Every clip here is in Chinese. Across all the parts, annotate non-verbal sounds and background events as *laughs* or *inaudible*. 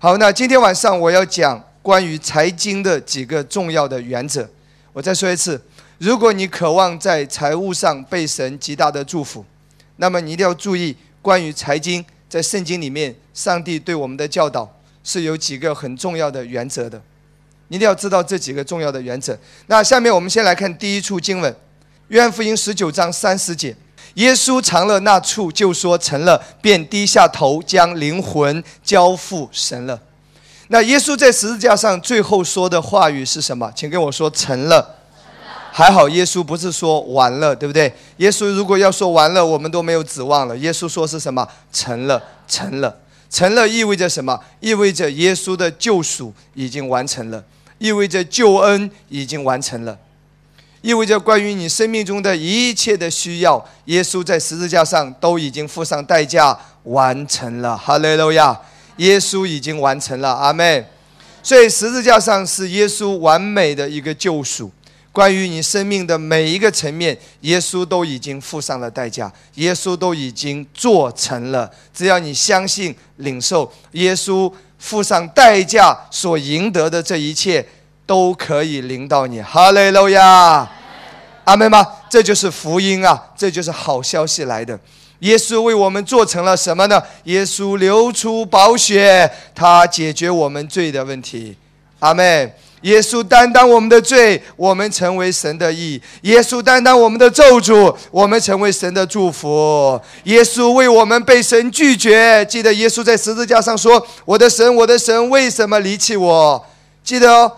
好，那今天晚上我要讲关于财经的几个重要的原则。我再说一次，如果你渴望在财务上被神极大的祝福，那么你一定要注意关于财经，在圣经里面，上帝对我们的教导是有几个很重要的原则的。你一定要知道这几个重要的原则。那下面我们先来看第一处经文，《约翰福音》十九章三十节。耶稣尝了那处，就说成了，便低下头，将灵魂交付神了。那耶稣在十字架上最后说的话语是什么？请跟我说成了。还好耶稣不是说完了，对不对？耶稣如果要说完了，我们都没有指望了。耶稣说是什么？成了，成了，成了，意味着什么？意味着耶稣的救赎已经完成了，意味着救恩已经完成了。意味着关于你生命中的一切的需要，耶稣在十字架上都已经付上代价完成了。哈利路亚！耶稣已经完成了，阿妹。所以十字架上是耶稣完美的一个救赎。关于你生命的每一个层面，耶稣都已经付上了代价，耶稣都已经做成了。只要你相信、领受耶稣付上代价所赢得的这一切。都可以领到你，哈利路亚，阿门吗？这就是福音啊，这就是好消息来的。耶稣为我们做成了什么呢？耶稣流出宝血，他解决我们罪的问题，阿门。耶稣担当我们的罪，我们成为神的义；耶稣担当我们的咒诅，我们成为神的祝福。耶稣为我们被神拒绝，记得耶稣在十字架上说：“我的神，我的神，为什么离弃我？”记得哦。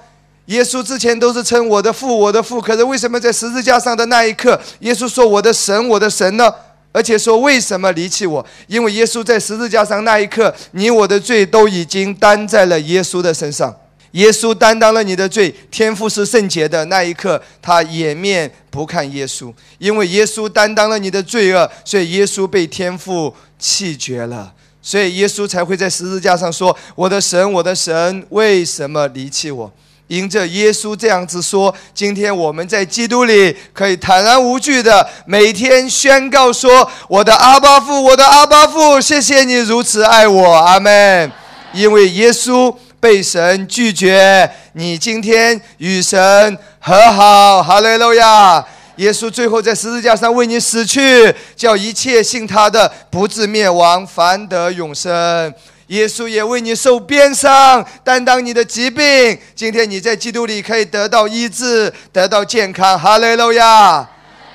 耶稣之前都是称我的父，我的父。可是为什么在十字架上的那一刻，耶稣说我的神，我的神呢？而且说为什么离弃我？因为耶稣在十字架上那一刻，你我的罪都已经担在了耶稣的身上。耶稣担当了你的罪，天父是圣洁的那一刻，他掩面不看耶稣，因为耶稣担当了你的罪恶，所以耶稣被天父弃绝了，所以耶稣才会在十字架上说：“我的神，我的神，为什么离弃我？”因着耶稣这样子说，今天我们在基督里可以坦然无惧的每天宣告说：“我的阿巴父，我的阿巴父，谢谢你如此爱我，阿门。”因为耶稣被神拒绝，你今天与神和好，哈利路亚！耶稣最后在十字架上为你死去，叫一切信他的不至灭亡，反得永生。耶稣也为你受鞭伤，担当你的疾病。今天你在基督里可以得到医治，得到健康。哈利路亚，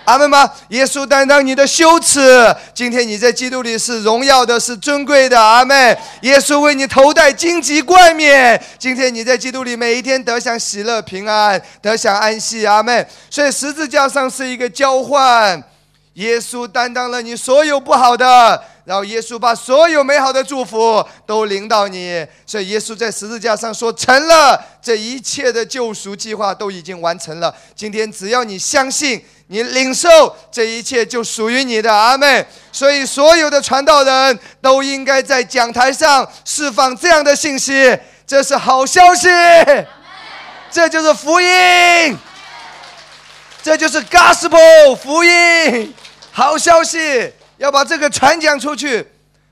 阿门吗？耶稣担当你的羞耻。今天你在基督里是荣耀的，是尊贵的。阿门。耶稣为你头戴荆棘冠冕。今天你在基督里每一天得享喜乐平安，得享安息。阿门。所以十字架上是一个交换，耶稣担当了你所有不好的。然后耶稣把所有美好的祝福都领到你，所以耶稣在十字架上说成了，这一切的救赎计划都已经完成了。今天只要你相信，你领受这一切就属于你的，阿妹。所以所有的传道人都应该在讲台上释放这样的信息，这是好消息，这就是福音，这就是 gospel 福音，好消息。要把这个传讲出去，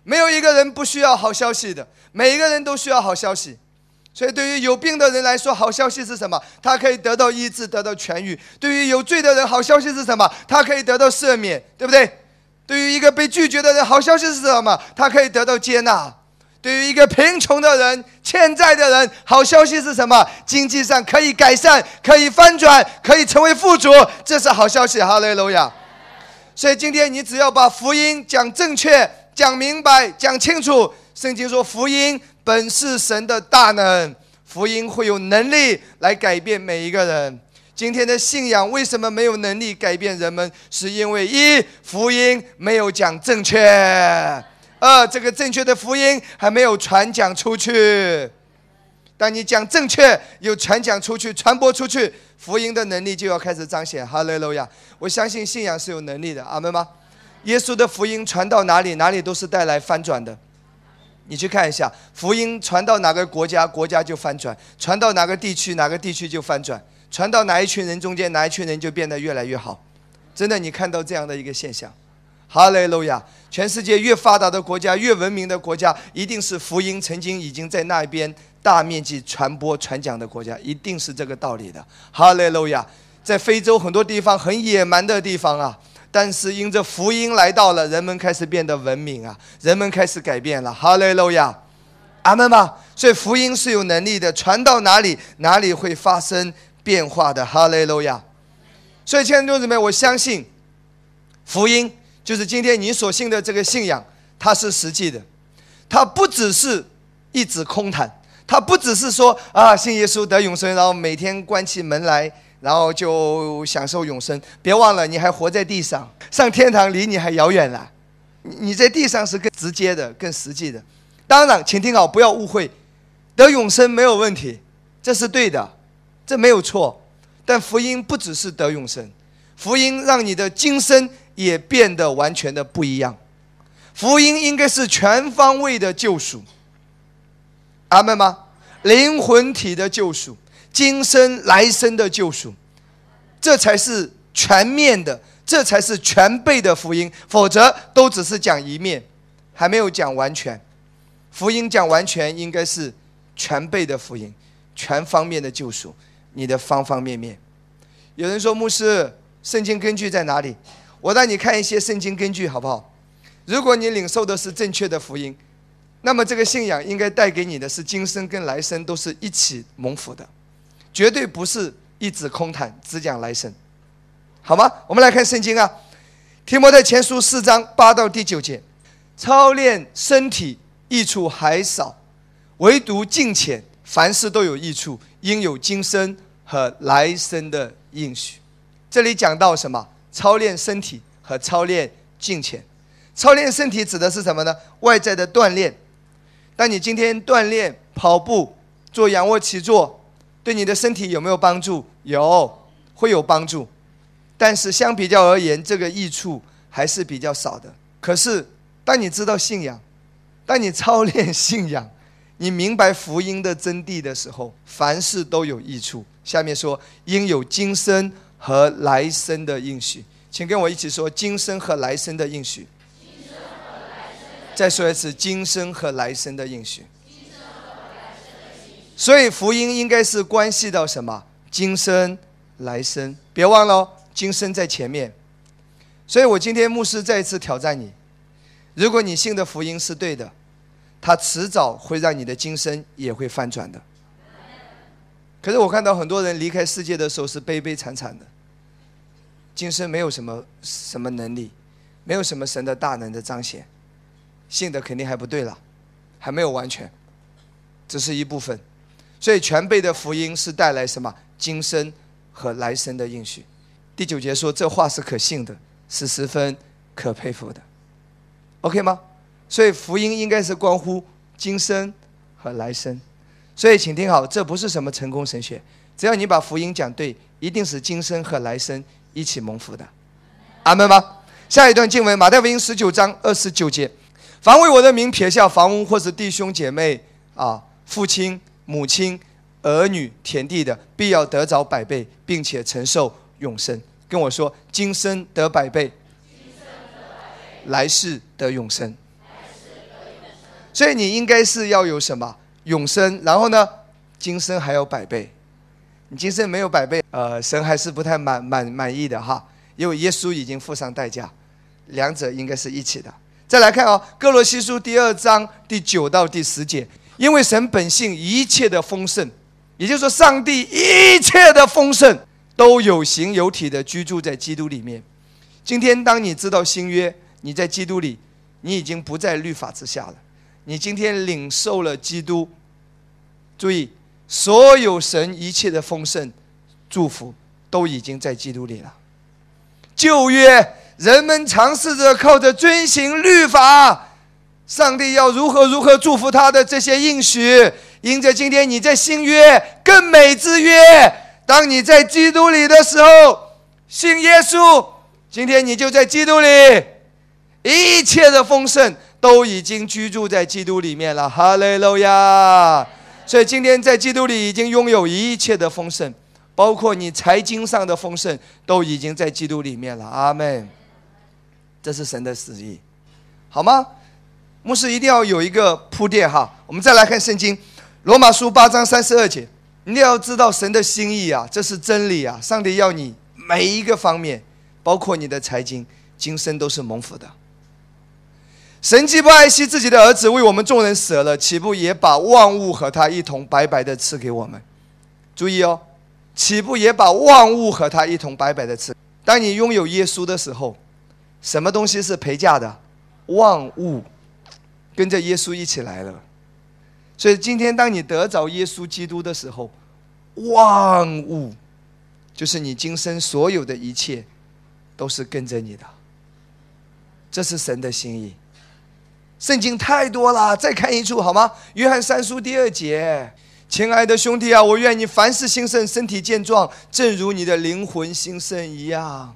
没有一个人不需要好消息的，每一个人都需要好消息。所以，对于有病的人来说，好消息是什么？他可以得到医治，得到痊愈。对于有罪的人，好消息是什么？他可以得到赦免，对不对？对于一个被拒绝的人，好消息是什么？他可以得到接纳。对于一个贫穷的人、欠债的人，好消息是什么？经济上可以改善，可以翻转，可以成为富足，这是好消息。哈利路亚。所以今天你只要把福音讲正确、讲明白、讲清楚。圣经说，福音本是神的大能，福音会有能力来改变每一个人。今天的信仰为什么没有能力改变人们？是因为一福音没有讲正确，二这个正确的福音还没有传讲出去。当你讲正确，有传讲出去、传播出去，福音的能力就要开始彰显。哈利路亚！我相信信仰是有能力的，阿门吗？耶稣的福音传到哪里，哪里都是带来翻转的。你去看一下，福音传到哪个国家，国家就翻转；传到哪个地区，哪个地区就翻转；传到哪一群人中间，哪一群人就变得越来越好。真的，你看到这样的一个现象。哈利路亚！全世界越发达的国家、越文明的国家，一定是福音曾经已经在那边大面积传播传讲的国家，一定是这个道理的。哈利路亚！在非洲很多地方很野蛮的地方啊，但是因着福音来到了，人们开始变得文明啊，人们开始改变了。哈利路亚！阿门吧。所以福音是有能力的，传到哪里，哪里会发生变化的。哈利路亚。所以，亲爱的弟兄姊妹，我相信福音就是今天你所信的这个信仰，它是实际的，它不只是一纸空谈，它不只是说啊，信耶稣得永生，然后每天关起门来，然后就享受永生。别忘了，你还活在地上，上天堂离你还遥远了。你在地上是更直接的、更实际的。当然，请听好，不要误会，得永生没有问题，这是对的，这没有错。但福音不只是得永生，福音让你的今生也变得完全的不一样。福音应该是全方位的救赎，阿门吗？灵魂体的救赎，今生来生的救赎，这才是全面的，这才是全备的福音。否则都只是讲一面，还没有讲完全。福音讲完全，应该是全备的福音，全方面的救赎。你的方方面面，有人说牧师，圣经根据在哪里？我带你看一些圣经根据，好不好？如果你领受的是正确的福音，那么这个信仰应该带给你的是今生跟来生都是一起蒙福的，绝对不是一纸空谈，只讲来生，好吗？我们来看圣经啊，提摩太前书四章八到第九节，操练身体益处还少，唯独敬虔，凡事都有益处。应有今生和来生的应许。这里讲到什么？操练身体和操练金钱。操练身体指的是什么呢？外在的锻炼。当你今天锻炼跑步、做仰卧起坐，对你的身体有没有帮助？有，会有帮助。但是相比较而言，这个益处还是比较少的。可是，当你知道信仰，当你操练信仰。你明白福音的真谛的时候，凡事都有益处。下面说，应有今生和来生的应许，请跟我一起说：今生和来生的应许。再说一次，今生和来生的应许。所以福音应该是关系到什么？今生、来生，别忘了，今生在前面。所以我今天牧师再一次挑战你：如果你信的福音是对的。他迟早会让你的今生也会翻转的。可是我看到很多人离开世界的时候是悲悲惨惨的，今生没有什么什么能力，没有什么神的大能的彰显，信的肯定还不对了，还没有完全，只是一部分。所以全备的福音是带来什么？今生和来生的应许。第九节说这话是可信的，是十分可佩服的。OK 吗？所以福音应该是关乎今生和来生，所以请听好，这不是什么成功神学，只要你把福音讲对，一定是今生和来生一起蒙福的，阿门吗？下一段经文，马太福音十九章二十九节：凡为我的名撇下房屋或是弟兄姐妹啊、父亲、母亲、儿女、田地的，必要得着百倍，并且承受永生。跟我说，今生得百倍，来世得永生。所以你应该是要有什么永生，然后呢，今生还有百倍。你今生没有百倍，呃，神还是不太满满满意的哈。因为耶稣已经付上代价，两者应该是一起的。再来看哦，《哥罗西书》第二章第九到第十节，因为神本性一切的丰盛，也就是说，上帝一切的丰盛都有形有体的居住在基督里面。今天当你知道新约，你在基督里，你已经不在律法之下了。你今天领受了基督，注意，所有神一切的丰盛、祝福都已经在基督里了。旧约人们尝试着靠着遵行律法，上帝要如何如何祝福他的这些应许，因着今天你在新约更美之约，当你在基督里的时候，信耶稣，今天你就在基督里，一切的丰盛。都已经居住在基督里面了，哈利路亚！所以今天在基督里已经拥有一切的丰盛，包括你财经上的丰盛，都已经在基督里面了。阿门。这是神的旨意。好吗？牧师一定要有一个铺垫哈。我们再来看圣经，罗马书八章三十二节，你要知道神的心意啊，这是真理啊。上帝要你每一个方面，包括你的财经，今生都是蒙福的。神既不爱惜自己的儿子，为我们众人舍了，岂不也把万物和他一同白白的赐给我们？注意哦，岂不也把万物和他一同白白的赐？当你拥有耶稣的时候，什么东西是陪嫁的？万物跟着耶稣一起来了。所以今天当你得着耶稣基督的时候，万物就是你今生所有的一切，都是跟着你的。这是神的心意。圣经太多了，再看一处好吗？约翰三书第二节，亲爱的兄弟啊，我愿你凡事兴盛，身体健壮，正如你的灵魂兴盛一样。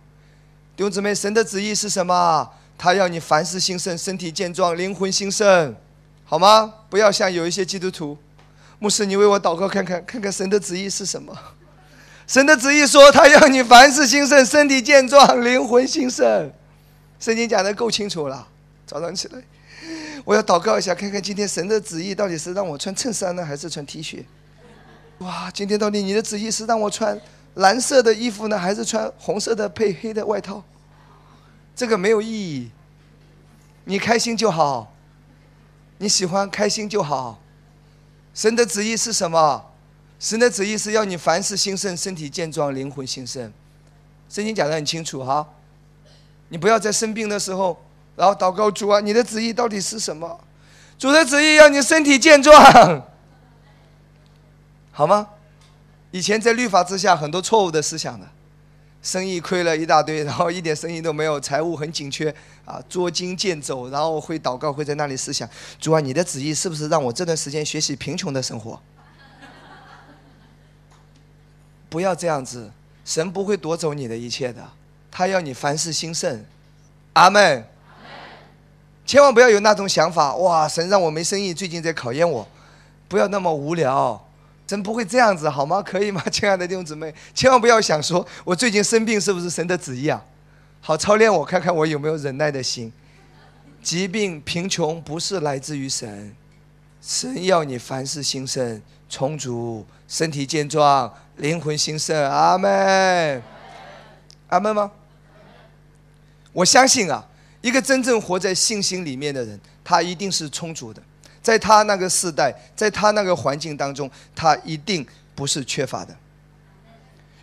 弟兄姊妹，神的旨意是什么？他要你凡事兴盛，身体健壮，灵魂兴盛，好吗？不要像有一些基督徒，牧师，你为我祷告看看，看看神的旨意是什么？神的旨意说，他要你凡事兴盛，身体健壮，灵魂兴盛。圣经讲的够清楚了。早上起来。我要祷告一下，看看今天神的旨意到底是让我穿衬衫呢，还是穿 T 恤？哇，今天到底你的旨意是让我穿蓝色的衣服呢，还是穿红色的配黑的外套？这个没有意义，你开心就好，你喜欢开心就好。神的旨意是什么？神的旨意是要你凡事兴盛，身体健壮，灵魂兴盛。圣经讲得很清楚哈，你不要在生病的时候。然后祷告主啊，你的旨意到底是什么？主的旨意要你身体健壮，*laughs* 好吗？以前在律法之下，很多错误的思想的，生意亏了一大堆，然后一点生意都没有，财务很紧缺啊，捉襟见肘，然后会祷告，会在那里思想：主啊，你的旨意是不是让我这段时间学习贫穷的生活？不要这样子，神不会夺走你的一切的，他要你凡事兴盛。阿门。千万不要有那种想法，哇！神让我没生意，最近在考验我，不要那么无聊。神不会这样子，好吗？可以吗，*laughs* 亲爱的弟兄姊妹？千万不要想说，我最近生病是不是神的旨意啊？好操练我，看看我有没有忍耐的心。疾病、贫穷不是来自于神，神要你凡事兴盛、充足、身体健壮、灵魂兴盛。阿门，阿门吗？我相信啊。一个真正活在信心里面的人，他一定是充足的，在他那个时代，在他那个环境当中，他一定不是缺乏的。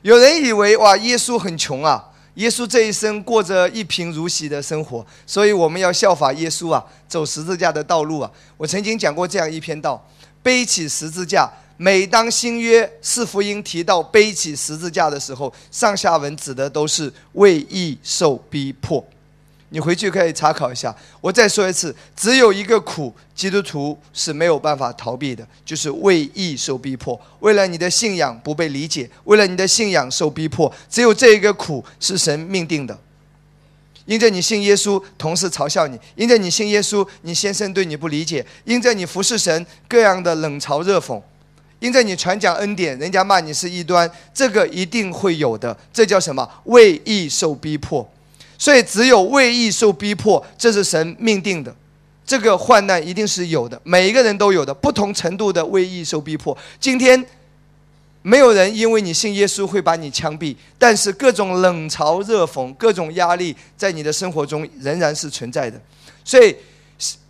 有人以为哇，耶稣很穷啊，耶稣这一生过着一贫如洗的生活，所以我们要效法耶稣啊，走十字架的道路啊。我曾经讲过这样一篇道：背起十字架。每当新约四福音提到背起十字架的时候，上下文指的都是为义受逼迫。你回去可以查考一下。我再说一次，只有一个苦，基督徒是没有办法逃避的，就是为义受逼迫。为了你的信仰不被理解，为了你的信仰受逼迫，只有这一个苦是神命定的。因着你信耶稣，同事嘲笑你；因着你信耶稣，你先生对你不理解；因着你服侍神，各样的冷嘲热讽；因着你传讲恩典，人家骂你是异端。这个一定会有的，这叫什么？为义受逼迫。所以，只有为义受逼迫，这是神命定的。这个患难一定是有的，每一个人都有的，不同程度的为义受逼迫。今天，没有人因为你信耶稣会把你枪毙，但是各种冷嘲热讽、各种压力在你的生活中仍然是存在的。所以，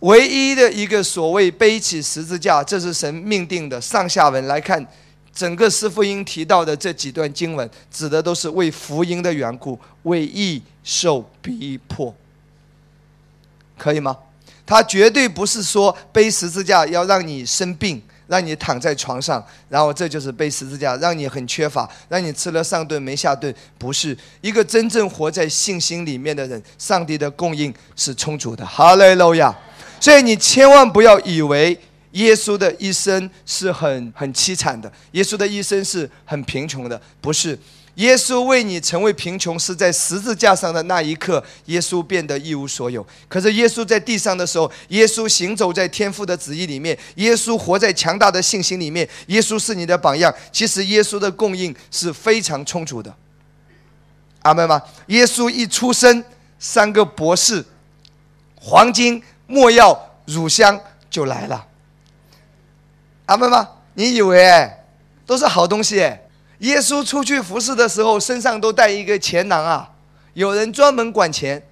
唯一的一个所谓背起十字架，这是神命定的。上下文来看。整个四福音提到的这几段经文，指的都是为福音的缘故，为义受逼迫，可以吗？他绝对不是说背十字架要让你生病，让你躺在床上，然后这就是背十字架，让你很缺乏，让你吃了上顿没下顿。不是一个真正活在信心里面的人，上帝的供应是充足的。哈利路亚！所以你千万不要以为。耶稣的一生是很很凄惨的，耶稣的一生是很贫穷的，不是？耶稣为你成为贫穷，是在十字架上的那一刻，耶稣变得一无所有。可是耶稣在地上的时候，耶稣行走在天父的旨意里面，耶稣活在强大的信心里面，耶稣是你的榜样。其实耶稣的供应是非常充足的，阿门吗？耶稣一出生，三个博士，黄金。没药乳香就来了。阿门吗？你以为，都是好东西？耶稣出去服侍的时候，身上都带一个钱囊啊，有人专门管钱。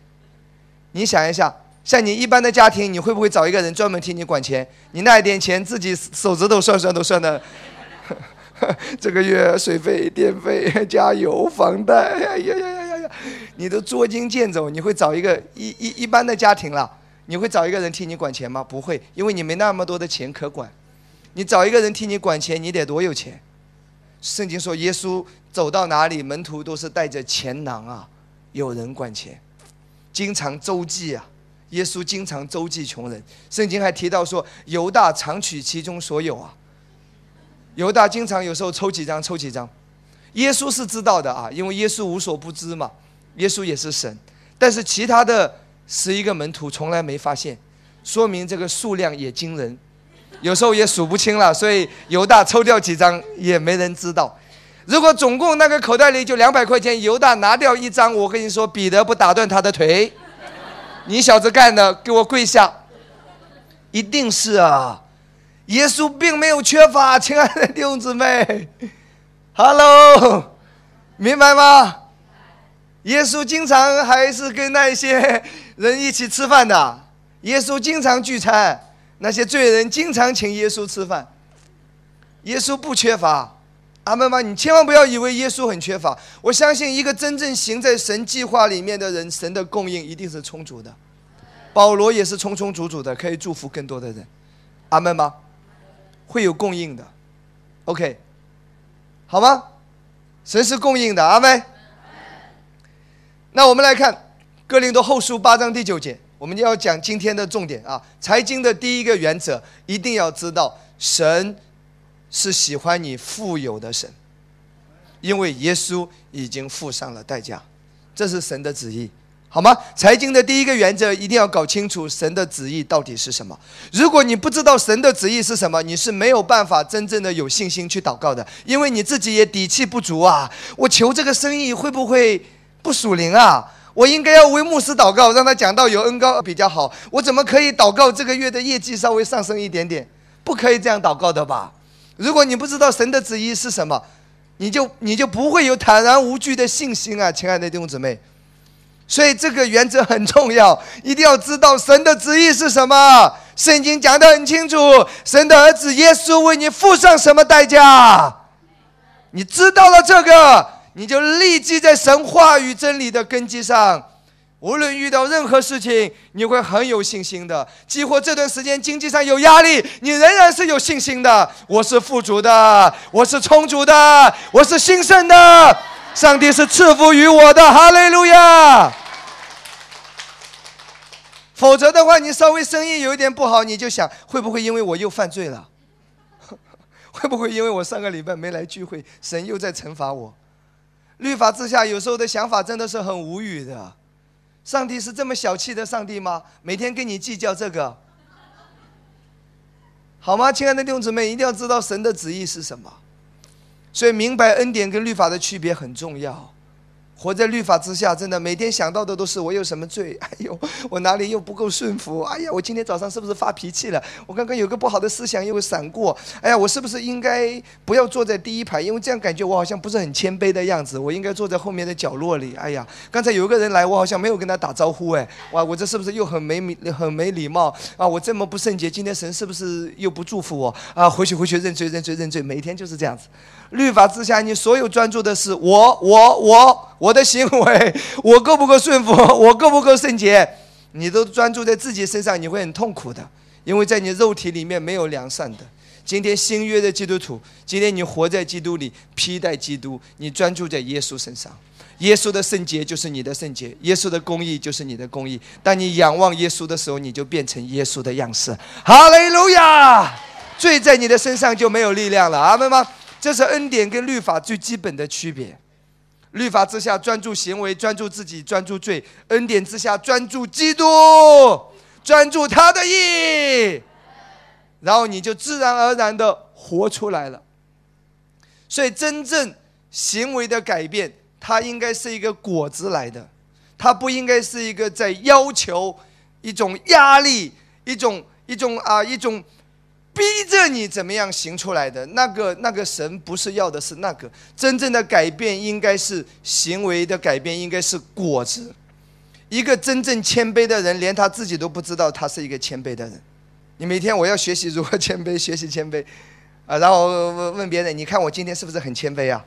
你想一下，像你一般的家庭，你会不会找一个人专门替你管钱？你那一点钱自己手指头算算都算的。*laughs* 这个月水费、电费、加油、房贷，哎呀呀呀呀呀！你都捉襟见肘，你会找一个一一一般的家庭了？你会找一个人替你管钱吗？不会，因为你没那么多的钱可管。你找一个人替你管钱，你得多有钱？圣经说，耶稣走到哪里，门徒都是带着钱囊啊，有人管钱，经常周济啊。耶稣经常周济穷人。圣经还提到说，犹大常取其中所有啊。犹大经常有时候抽几张抽几张，耶稣是知道的啊，因为耶稣无所不知嘛，耶稣也是神，但是其他的十一个门徒从来没发现，说明这个数量也惊人，有时候也数不清了，所以犹大抽掉几张也没人知道。如果总共那个口袋里就两百块钱，犹大拿掉一张，我跟你说，彼得不打断他的腿，你小子干的，给我跪下，一定是啊。耶稣并没有缺乏，亲爱的弟兄姊妹，Hello，明白吗？耶稣经常还是跟那些人一起吃饭的，耶稣经常聚餐，那些罪人经常请耶稣吃饭，耶稣不缺乏，阿门吗？你千万不要以为耶稣很缺乏，我相信一个真正行在神计划里面的人，神的供应一定是充足的。保罗也是充充足足的，可以祝福更多的人，阿门吗？会有供应的，OK，好吗？神是供应的，阿门。那我们来看《哥林多后书》八章第九节，我们要讲今天的重点啊。财经的第一个原则，一定要知道，神是喜欢你富有的神，因为耶稣已经付上了代价，这是神的旨意。好吗？财经的第一个原则一定要搞清楚神的旨意到底是什么。如果你不知道神的旨意是什么，你是没有办法真正的有信心去祷告的，因为你自己也底气不足啊。我求这个生意会不会不属灵啊？我应该要为牧师祷告，让他讲到有恩高比较好。我怎么可以祷告这个月的业绩稍微上升一点点？不可以这样祷告的吧？如果你不知道神的旨意是什么，你就你就不会有坦然无惧的信心啊，亲爱的弟兄姊妹。所以这个原则很重要，一定要知道神的旨意是什么。圣经讲得很清楚，神的儿子耶稣为你付上什么代价？你知道了这个，你就立即在神话语真理的根基上，无论遇到任何事情，你会很有信心的。几乎这段时间经济上有压力，你仍然是有信心的。我是富足的，我是充足的，我是兴盛的。上帝是赐福于我的，哈利路亚。否则的话，你稍微生意有一点不好，你就想会不会因为我又犯罪了？*laughs* 会不会因为我上个礼拜没来聚会，神又在惩罚我？律法之下，有时候的想法真的是很无语的。上帝是这么小气的上帝吗？每天跟你计较这个，好吗？亲爱的弟兄姊妹，一定要知道神的旨意是什么。所以，明白恩典跟律法的区别很重要。活在律法之下，真的每天想到的都是我有什么罪？*laughs* 哎呦，我哪里又不够顺服？哎呀，我今天早上是不是发脾气了？我刚刚有个不好的思想又闪过。哎呀，我是不是应该不要坐在第一排？因为这样感觉我好像不是很谦卑的样子。我应该坐在后面的角落里。哎呀，刚才有一个人来，我好像没有跟他打招呼。哎，哇，我这是不是又很没礼很没礼貌啊？我这么不圣洁，今天神是不是又不祝福我啊？回去回去认罪认罪认罪，每天就是这样子。律法之下，你所有专注的是我我我我的行为，我够不够顺服，*laughs* 我够不够圣洁，你都专注在自己身上，你会很痛苦的，因为在你肉体里面没有良善的。今天新约的基督徒，今天你活在基督里，披戴基督，你专注在耶稣身上，耶稣的圣洁就是你的圣洁，耶稣的公义就是你的公义。当你仰望耶稣的时候，你就变成耶稣的样式。哈利路亚！罪在你的身上就没有力量了，阿门吗？这是恩典跟律法最基本的区别。律法之下专注行为，专注自己，专注罪；恩典之下专注基督，专注他的意，然后你就自然而然的活出来了。所以，真正行为的改变，它应该是一个果子来的，它不应该是一个在要求一种压力、一种一种啊一种逼着你怎么样行出来的那个那个神不是要的是那个真正的改变，应该是行为的改变，应该是果子。一个真正谦卑的人，连他自己都不知道他是一个谦卑的人。你每天我要学习如何谦卑，学习谦卑，啊，然后问问别人，你看我今天是不是很谦卑啊？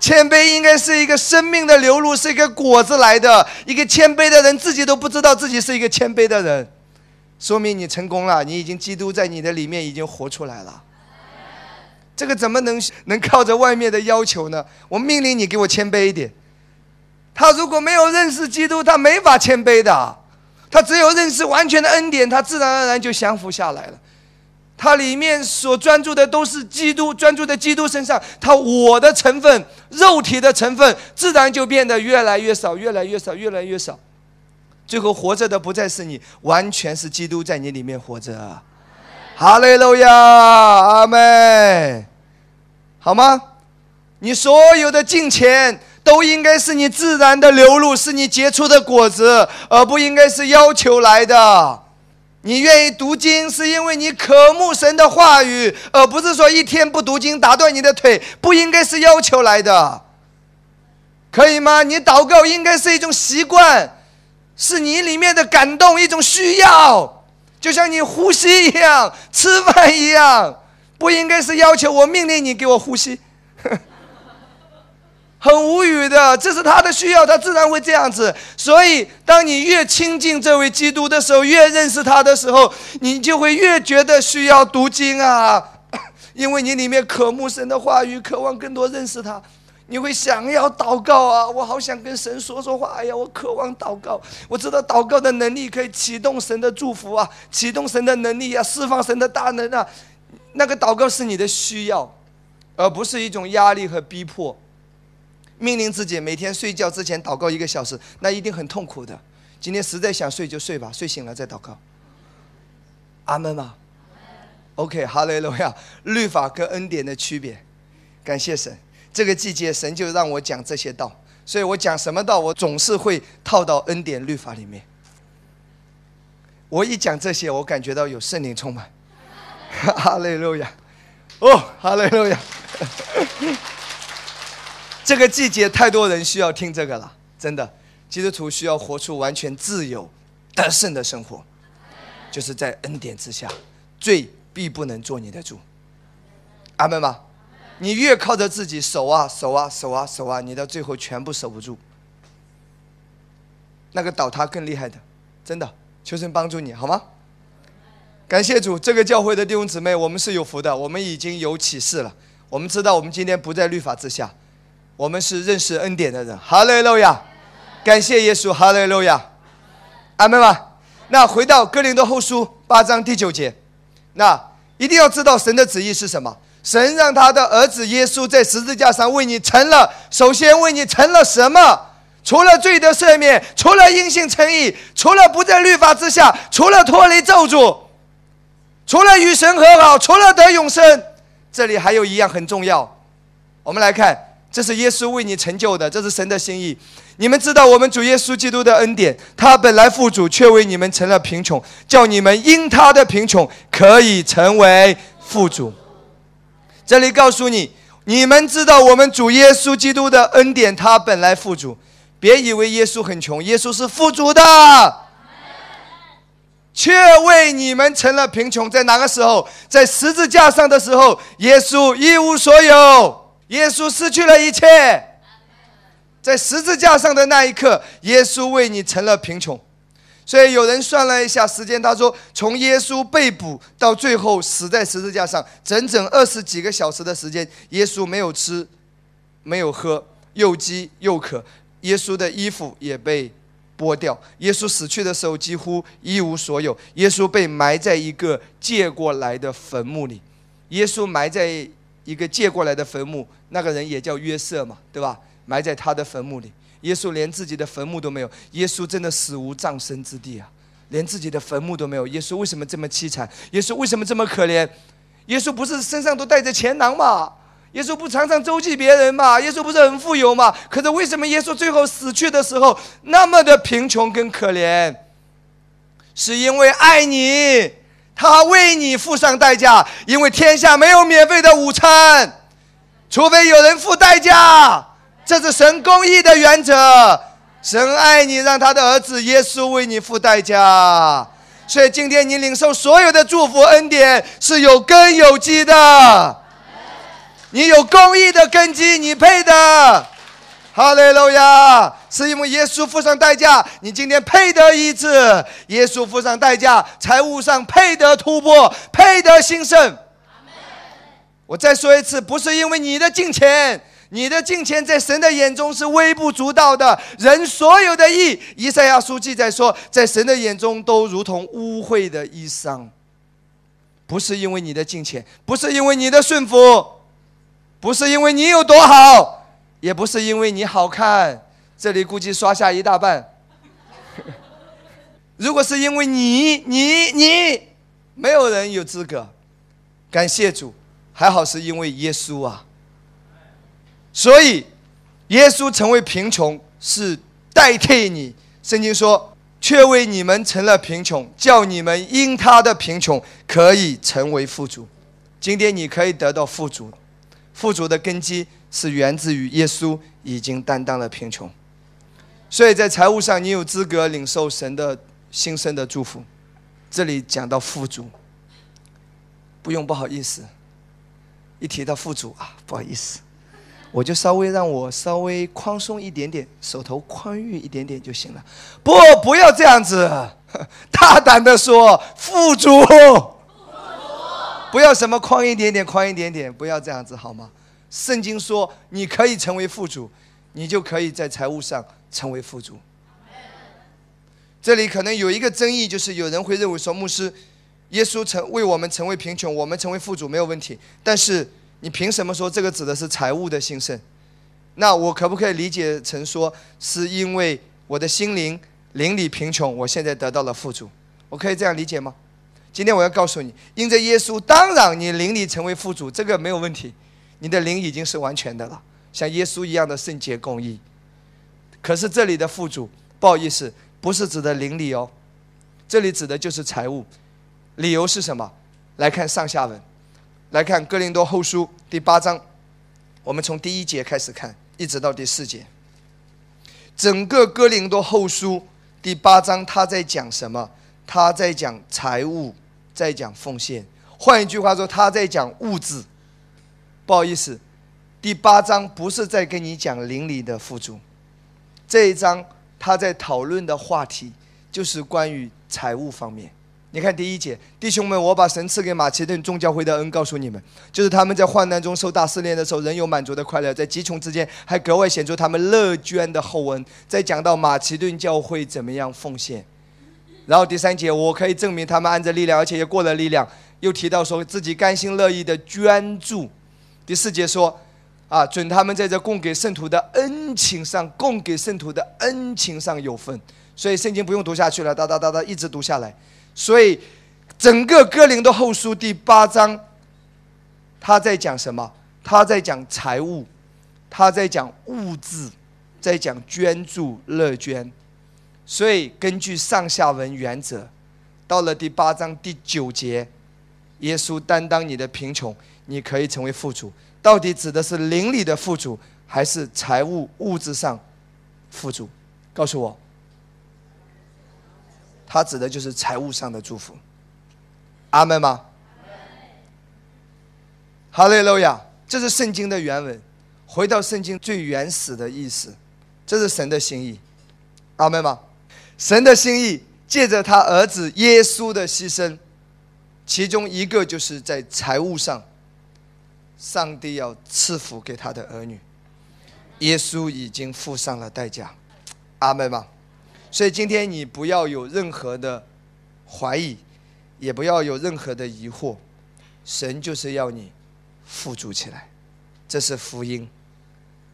谦卑应该是一个生命的流露，是一个果子来的。一个谦卑的人自己都不知道自己是一个谦卑的人，说明你成功了，你已经基督在你的里面已经活出来了。这个怎么能能靠着外面的要求呢？我命令你给我谦卑一点。他如果没有认识基督，他没法谦卑的。他只有认识完全的恩典，他自然而然就降服下来了。他里面所专注的都是基督，专注在基督身上，他我的成分、肉体的成分，自然就变得越来越少，越来越少，越来越少。最后活着的不再是你，完全是基督在你里面活着。哈利路亚，阿门。好吗？你所有的金钱都应该是你自然的流露，是你结出的果子，而不应该是要求来的。你愿意读经，是因为你渴慕神的话语，而不是说一天不读经打断你的腿，不应该是要求来的，可以吗？你祷告应该是一种习惯，是你里面的感动，一种需要，就像你呼吸一样，吃饭一样，不应该是要求我命令你给我呼吸。*laughs* 很无语的，这是他的需要，他自然会这样子。所以，当你越亲近这位基督的时候，越认识他的时候，你就会越觉得需要读经啊，*coughs* 因为你里面渴慕神的话语，渴望更多认识他。你会想要祷告啊，我好想跟神说说话。哎呀，我渴望祷告。我知道祷告的能力可以启动神的祝福啊，启动神的能力啊，释放神的大能啊。那个祷告是你的需要，而不是一种压力和逼迫。命令自己每天睡觉之前祷告一个小时，那一定很痛苦的。今天实在想睡就睡吧，睡醒了再祷告。阿门吗？OK，哈利路亚。律法跟恩典的区别，感谢神。这个季节神就让我讲这些道，所以我讲什么道，我总是会套到恩典律法里面。我一讲这些，我感觉到有圣灵充满。*laughs* 哈利路亚，哦，哈利路亚。*laughs* 这个季节太多人需要听这个了，真的，基督徒需要活出完全自由、得胜的生活，就是在恩典之下，罪必不能做你的主。阿门吗？你越靠着自己守啊守啊守啊守啊，你到最后全部守不住，那个倒塌更厉害的，真的，求神帮助你好吗？感谢主，这个教会的弟兄姊妹，我们是有福的，我们已经有启示了，我们知道我们今天不在律法之下。我们是认识恩典的人，哈利路亚！感谢耶稣，哈利路亚！阿门吧？那回到哥林多后书八章第九节，那一定要知道神的旨意是什么？神让他的儿子耶稣在十字架上为你成了，首先为你成了什么？除了罪的赦免，除了因信称义，除了不在律法之下，除了脱离咒诅，除了与神和好，除了得永生，这里还有一样很重要，我们来看。这是耶稣为你成就的，这是神的心意。你们知道，我们主耶稣基督的恩典，他本来富足，却为你们成了贫穷，叫你们因他的贫穷可以成为富足。这里告诉你，你们知道，我们主耶稣基督的恩典，他本来富足，别以为耶稣很穷，耶稣是富足的，却为你们成了贫穷。在哪个时候？在十字架上的时候，耶稣一无所有。耶稣失去了一切，在十字架上的那一刻，耶稣为你成了贫穷。所以有人算了一下时间，他说，从耶稣被捕到最后死在十字架上，整整二十几个小时的时间，耶稣没有吃，没有喝，又饥又渴，耶稣的衣服也被剥掉。耶稣死去的时候几乎一无所有。耶稣被埋在一个借过来的坟墓里。耶稣埋在。一个借过来的坟墓，那个人也叫约瑟嘛，对吧？埋在他的坟墓里。耶稣连自己的坟墓都没有，耶稣真的死无葬身之地啊，连自己的坟墓都没有。耶稣为什么这么凄惨？耶稣为什么这么可怜？耶稣不是身上都带着钱囊吗？耶稣不常常周济别人吗？耶稣不是很富有吗？可是为什么耶稣最后死去的时候那么的贫穷跟可怜？是因为爱你，他为你付上代价。因为天下没有免费的午餐，除非有人付代价。这是神公义的原则。神爱你，让他的儿子耶稣为你付代价。所以今天你领受所有的祝福恩典是有根有基的。你有公义的根基，你配的。哈利路亚！是因为耶稣付上代价，你今天配得医治；耶稣付上代价，财务上配得突破，配得兴盛。我再说一次，不是因为你的金钱，你的金钱在神的眼中是微不足道的。人所有的义，以赛亚书记载说，在神的眼中都如同污秽的衣裳。不是因为你的金钱，不是因为你的顺服，不是因为你有多好。也不是因为你好看，这里估计刷下一大半。*laughs* 如果是因为你，你，你，没有人有资格。感谢主，还好是因为耶稣啊。所以，耶稣成为贫穷是代替你。圣经说，却为你们成了贫穷，叫你们因他的贫穷可以成为富足。今天你可以得到富足，富足的根基。是源自于耶稣已经担当了贫穷，所以在财务上你有资格领受神的新生的祝福。这里讲到富足，不用不好意思，一提到富足啊，不好意思，我就稍微让我稍微宽松一点点，手头宽裕一点点就行了。不，不要这样子，大胆的说富足，不要什么宽一点点，宽一点点，不要这样子好吗？圣经说，你可以成为富足，你就可以在财务上成为富足。这里可能有一个争议，就是有人会认为说，牧师，耶稣成为我们成为贫穷，我们成为富足没有问题。但是你凭什么说这个指的是财务的兴盛？那我可不可以理解成说，是因为我的心灵邻里贫穷，我现在得到了富足？我可以这样理解吗？今天我要告诉你，因着耶稣，当然你邻里成为富足，这个没有问题。你的灵已经是完全的了，像耶稣一样的圣洁公义。可是这里的富足，不好意思，不是指的灵里哦，这里指的就是财务。理由是什么？来看上下文，来看哥林多后书第八章，我们从第一节开始看，一直到第四节。整个哥林多后书第八章，他在讲什么？他在讲财务，在讲奉献。换一句话说，他在讲物质。不好意思，第八章不是在跟你讲邻里的富足，这一章他在讨论的话题就是关于财务方面。你看第一节，弟兄们，我把神赐给马其顿众教会的恩告诉你们，就是他们在患难中受大试炼的时候，仍有满足的快乐，在极穷之间还格外显出他们乐捐的厚恩。在讲到马其顿教会怎么样奉献，然后第三节，我可以证明他们按着力量，而且也过了力量，又提到说自己甘心乐意的捐助。第四节说，啊，准他们在这供给圣徒的恩情上，供给圣徒的恩情上有份。所以圣经不用读下去了，哒哒哒哒，一直读下来。所以整个哥林的后书第八章，他在讲什么？他在讲财务，他在讲物质，在讲捐助、乐捐。所以根据上下文原则，到了第八章第九节，耶稣担当你的贫穷。你可以成为富主，到底指的是邻里的富主，还是财务物质上富主？告诉我，他指的就是财务上的祝福。阿门吗？哈利路亚！这是圣经的原文，回到圣经最原始的意思，这是神的心意。阿门吗？神的心意借着他儿子耶稣的牺牲，其中一个就是在财务上。上帝要赐福给他的儿女，耶稣已经付上了代价，阿门吗？所以今天你不要有任何的怀疑，也不要有任何的疑惑，神就是要你富足起来，这是福音，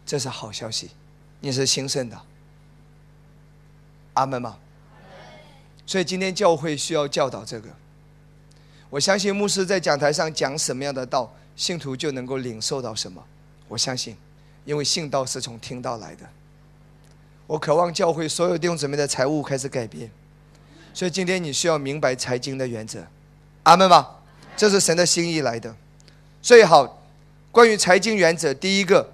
这是好消息，你是兴盛的，阿门吗？所以今天教会需要教导这个，我相信牧师在讲台上讲什么样的道。信徒就能够领受到什么？我相信，因为信道是从听到来的。我渴望教会所有弟兄姊妹的财务开始改变，所以今天你需要明白财经的原则，阿门吧？这是神的心意来的。最好，关于财经原则，第一个，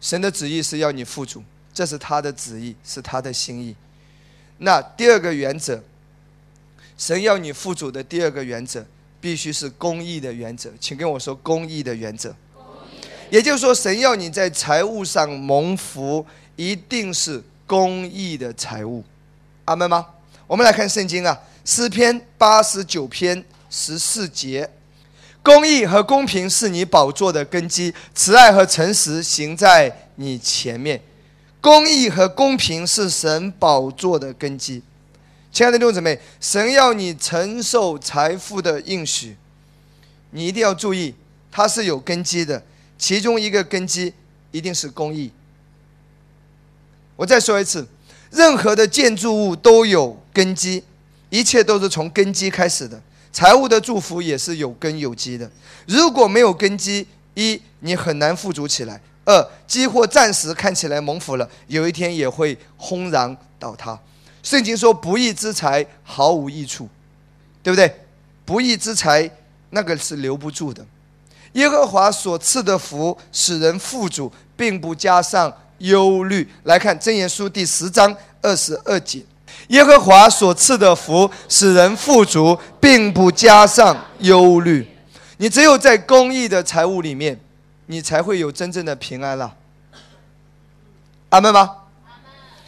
神的旨意是要你富足，这是他的旨意，是他的心意。那第二个原则，神要你富足的第二个原则，必须是公义的原则。请跟我说公义的原则。也就是说，神要你在财务上蒙福，一定是公义的财务。阿门吗？我们来看圣经啊，诗篇八十九篇十四节，公义和公平是你宝座的根基，慈爱和诚实行在你前面。公义和公平是神宝座的根基。亲爱的弟兄姊妹，神要你承受财富的应许，你一定要注意，它是有根基的。其中一个根基一定是公义。我再说一次。任何的建筑物都有根基，一切都是从根基开始的。财务的祝福也是有根有基的。如果没有根基，一你很难富足起来；二几乎暂时看起来蒙福了，有一天也会轰然倒塌。圣经说：“不义之财毫无益处，对不对？不义之财那个是留不住的。耶和华所赐的福使人富足，并不加上。”忧虑来看《箴言书》第十章二十二节：耶和华所赐的福使人富足，并不加上忧虑。你只有在公益的财物里面，你才会有真正的平安了。阿门吗？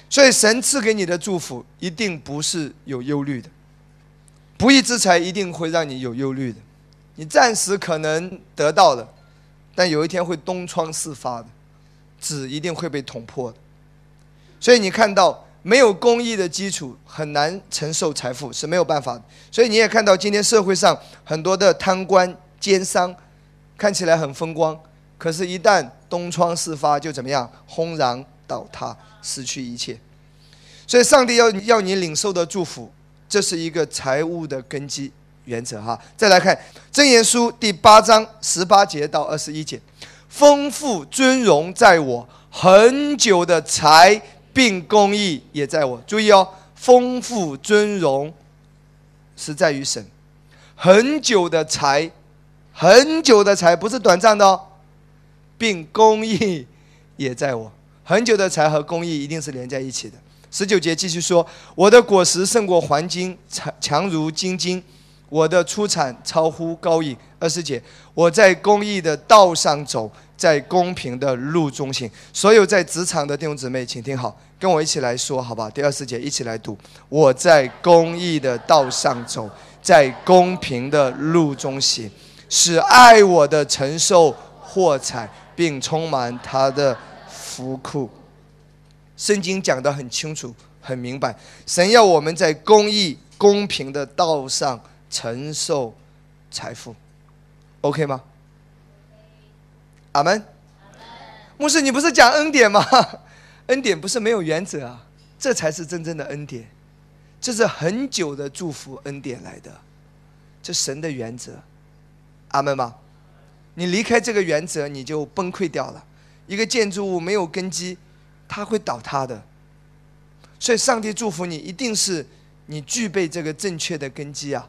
所以神赐给你的祝福一定不是有忧虑的，不义之财一定会让你有忧虑的。你暂时可能得到了，但有一天会东窗事发的。纸一定会被捅破的，所以你看到没有公益的基础，很难承受财富是没有办法的。所以你也看到今天社会上很多的贪官奸商，看起来很风光，可是，一旦东窗事发，就怎么样，轰然倒塌，失去一切。所以，上帝要要你领受的祝福，这是一个财务的根基原则哈。再来看箴言书第八章十八节到二十一节。丰富尊荣在我，很久的财并公义也在我。注意哦，丰富尊荣是在于神，很久的财，很久的财不是短暂的哦，并公义也在我。很久的财和公义一定是连在一起的。十九节继续说：我的果实胜过黄金，强强如金金。我的出产超乎高义。二师姐，我在公益的道上走，在公平的路中行。所有在职场的弟兄姊妹，请听好，跟我一起来说，好吧？第二师姐，一起来读：我在公益的道上走，在公平的路中行，使爱我的承受获彩，并充满他的福库。圣经讲得很清楚、很明白，神要我们在公益、公平的道上。承受财富，OK 吗？阿门。牧师，你不是讲恩典吗？*laughs* 恩典不是没有原则啊，这才是真正的恩典。这是很久的祝福恩典来的，这神的原则。阿门吗？你离开这个原则，你就崩溃掉了。一个建筑物没有根基，它会倒塌的。所以，上帝祝福你，一定是你具备这个正确的根基啊。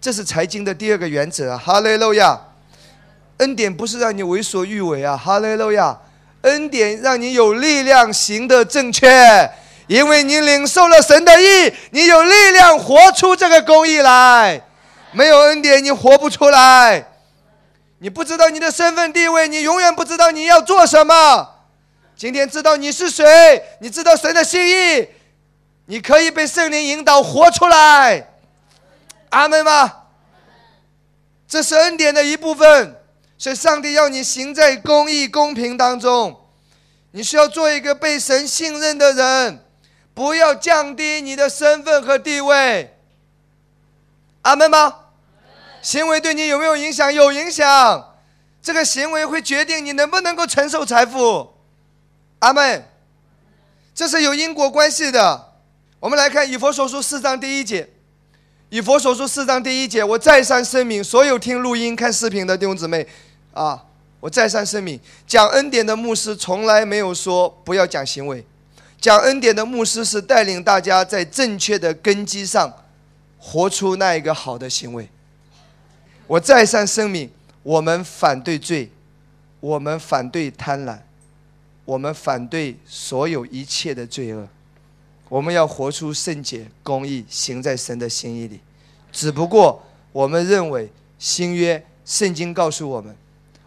这是财经的第二个原则，哈利路亚！恩典不是让你为所欲为啊，哈利路亚！恩典让你有力量行得正确，因为你领受了神的意，你有力量活出这个公义来。没有恩典，你活不出来。你不知道你的身份地位，你永远不知道你要做什么。今天知道你是谁，你知道神的心意，你可以被圣灵引导活出来。阿门吗？这是恩典的一部分，所以上帝要你行在公义、公平当中。你需要做一个被神信任的人，不要降低你的身份和地位。阿门吗？行为对你有没有影响？有影响。这个行为会决定你能不能够承受财富。阿门。这是有因果关系的。我们来看以佛所书四章第一节。以佛所说四章第一节，我再三声明，所有听录音、看视频的弟兄姊妹，啊，我再三声明，讲恩典的牧师从来没有说不要讲行为，讲恩典的牧师是带领大家在正确的根基上活出那一个好的行为。我再三声明，我们反对罪，我们反对贪婪，我们反对所有一切的罪恶。我们要活出圣洁、公义，行在神的心意里。只不过，我们认为新约圣经告诉我们，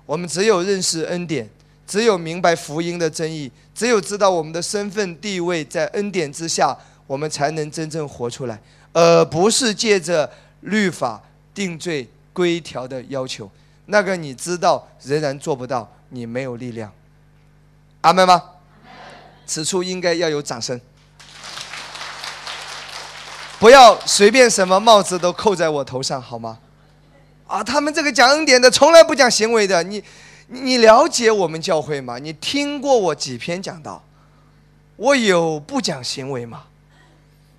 我们只有认识恩典，只有明白福音的真意，只有知道我们的身份地位在恩典之下，我们才能真正活出来，而不是借着律法定罪规条的要求。那个你知道，仍然做不到，你没有力量。阿门吗？此处应该要有掌声。不要随便什么帽子都扣在我头上，好吗？啊，他们这个讲恩典的从来不讲行为的，你，你了解我们教会吗？你听过我几篇讲道？我有不讲行为吗？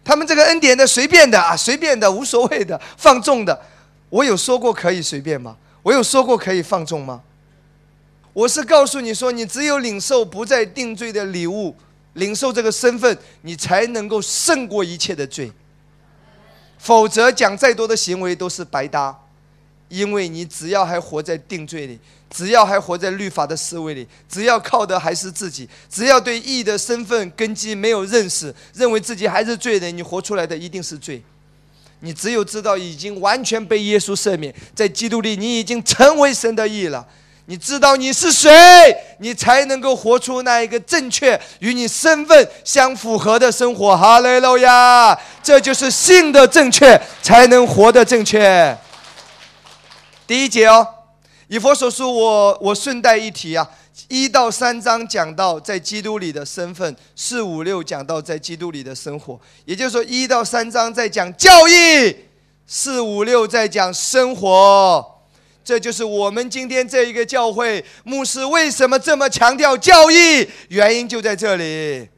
他们这个恩典的随便的啊，随便的无所谓的放纵的，我有说过可以随便吗？我有说过可以放纵吗？我是告诉你说，你只有领受不再定罪的礼物，领受这个身份，你才能够胜过一切的罪。否则，讲再多的行为都是白搭，因为你只要还活在定罪里，只要还活在律法的思维里，只要靠的还是自己，只要对义的身份根基没有认识，认为自己还是罪人，你活出来的一定是罪。你只有知道已经完全被耶稣赦免，在基督里你已经成为神的义了。你知道你是谁，你才能够活出那一个正确与你身份相符合的生活。哈雷路亚！这就是信的正确，才能活得正确。第一节哦，以佛所书，我我顺带一提啊，一到三章讲到在基督里的身份，四五六讲到在基督里的生活。也就是说，一到三章在讲教义，四五六在讲生活。这就是我们今天这一个教会牧师为什么这么强调教义，原因就在这里。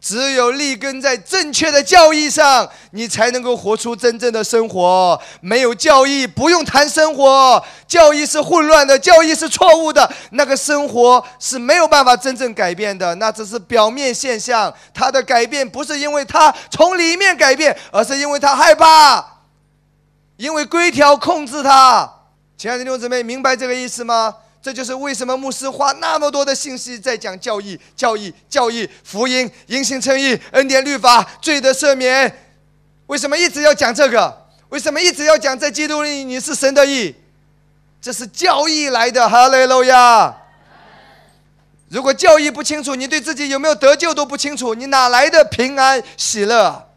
只有立根在正确的教义上，你才能够活出真正的生活。没有教义，不用谈生活。教义是混乱的，教义是错误的，那个生活是没有办法真正改变的。那只是表面现象，它的改变不是因为他从里面改变，而是因为他害怕，因为规条控制他。亲爱的弟兄姊妹，明白这个意思吗？这就是为什么牧师花那么多的信息在讲教义、教义、教义、福音、因信称义、恩典律法、罪的赦免。为什么一直要讲这个？为什么一直要讲在基督里你是神的义？这是教义来的，哈利路亚！如果教义不清楚，你对自己有没有得救都不清楚，你哪来的平安喜乐？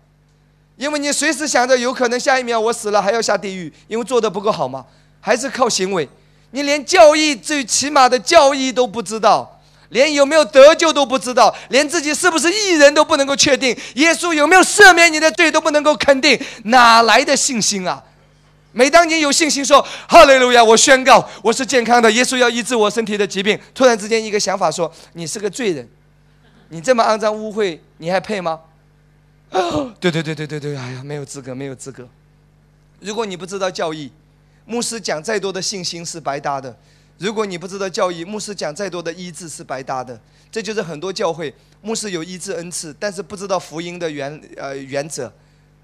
因为你随时想着有可能下一秒我死了还要下地狱，因为做的不够好吗？还是靠行为，你连教义最起码的教义都不知道，连有没有得救都不知道，连自己是不是义人都不能够确定，耶稣有没有赦免你的罪都不能够肯定，哪来的信心啊？每当你有信心说哈利路亚，我宣告我是健康的，耶稣要医治我身体的疾病，突然之间一个想法说你是个罪人，你这么肮脏污秽，你还配吗？啊对对对对对对，哎呀，没有资格，没有资格。如果你不知道教义。牧师讲再多的信心是白搭的，如果你不知道教义，牧师讲再多的医治是白搭的。这就是很多教会牧师有医治恩赐，但是不知道福音的原呃原则，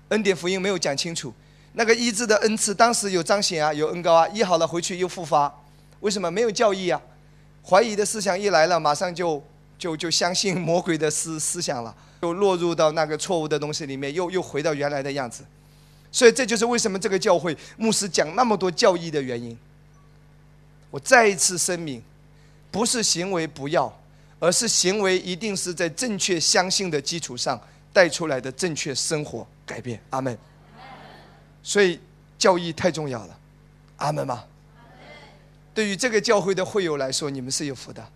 恩典福音没有讲清楚。那个医治的恩赐当时有彰显啊，有恩高啊，医好了回去又复发，为什么没有教义啊？怀疑的思想一来了，马上就就就相信魔鬼的思思想了，又落入到那个错误的东西里面，又又回到原来的样子。所以这就是为什么这个教会牧师讲那么多教义的原因。我再一次声明，不是行为不要，而是行为一定是在正确相信的基础上带出来的正确生活改变。阿门。所以教义太重要了，阿门吗？对于这个教会的会友来说，你们是有福的。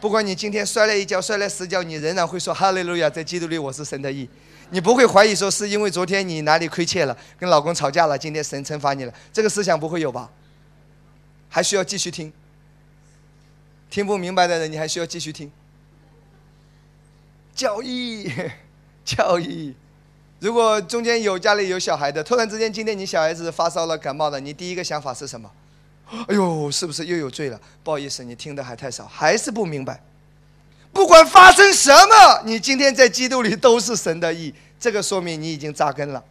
不管你今天摔了一跤，摔了十跤，你仍然会说哈利路亚，在基督里我是神的义。你不会怀疑说是因为昨天你哪里亏欠了，跟老公吵架了，今天神惩罚你了，这个思想不会有吧？还需要继续听。听不明白的人，你还需要继续听。教义，*laughs* 教义。如果中间有家里有小孩的，突然之间今天你小孩子发烧了、感冒了，你第一个想法是什么？哎呦，是不是又有罪了？不好意思，你听的还太少，还是不明白。不管发生什么，你今天在基督里都是神的意，这个说明你已经扎根了。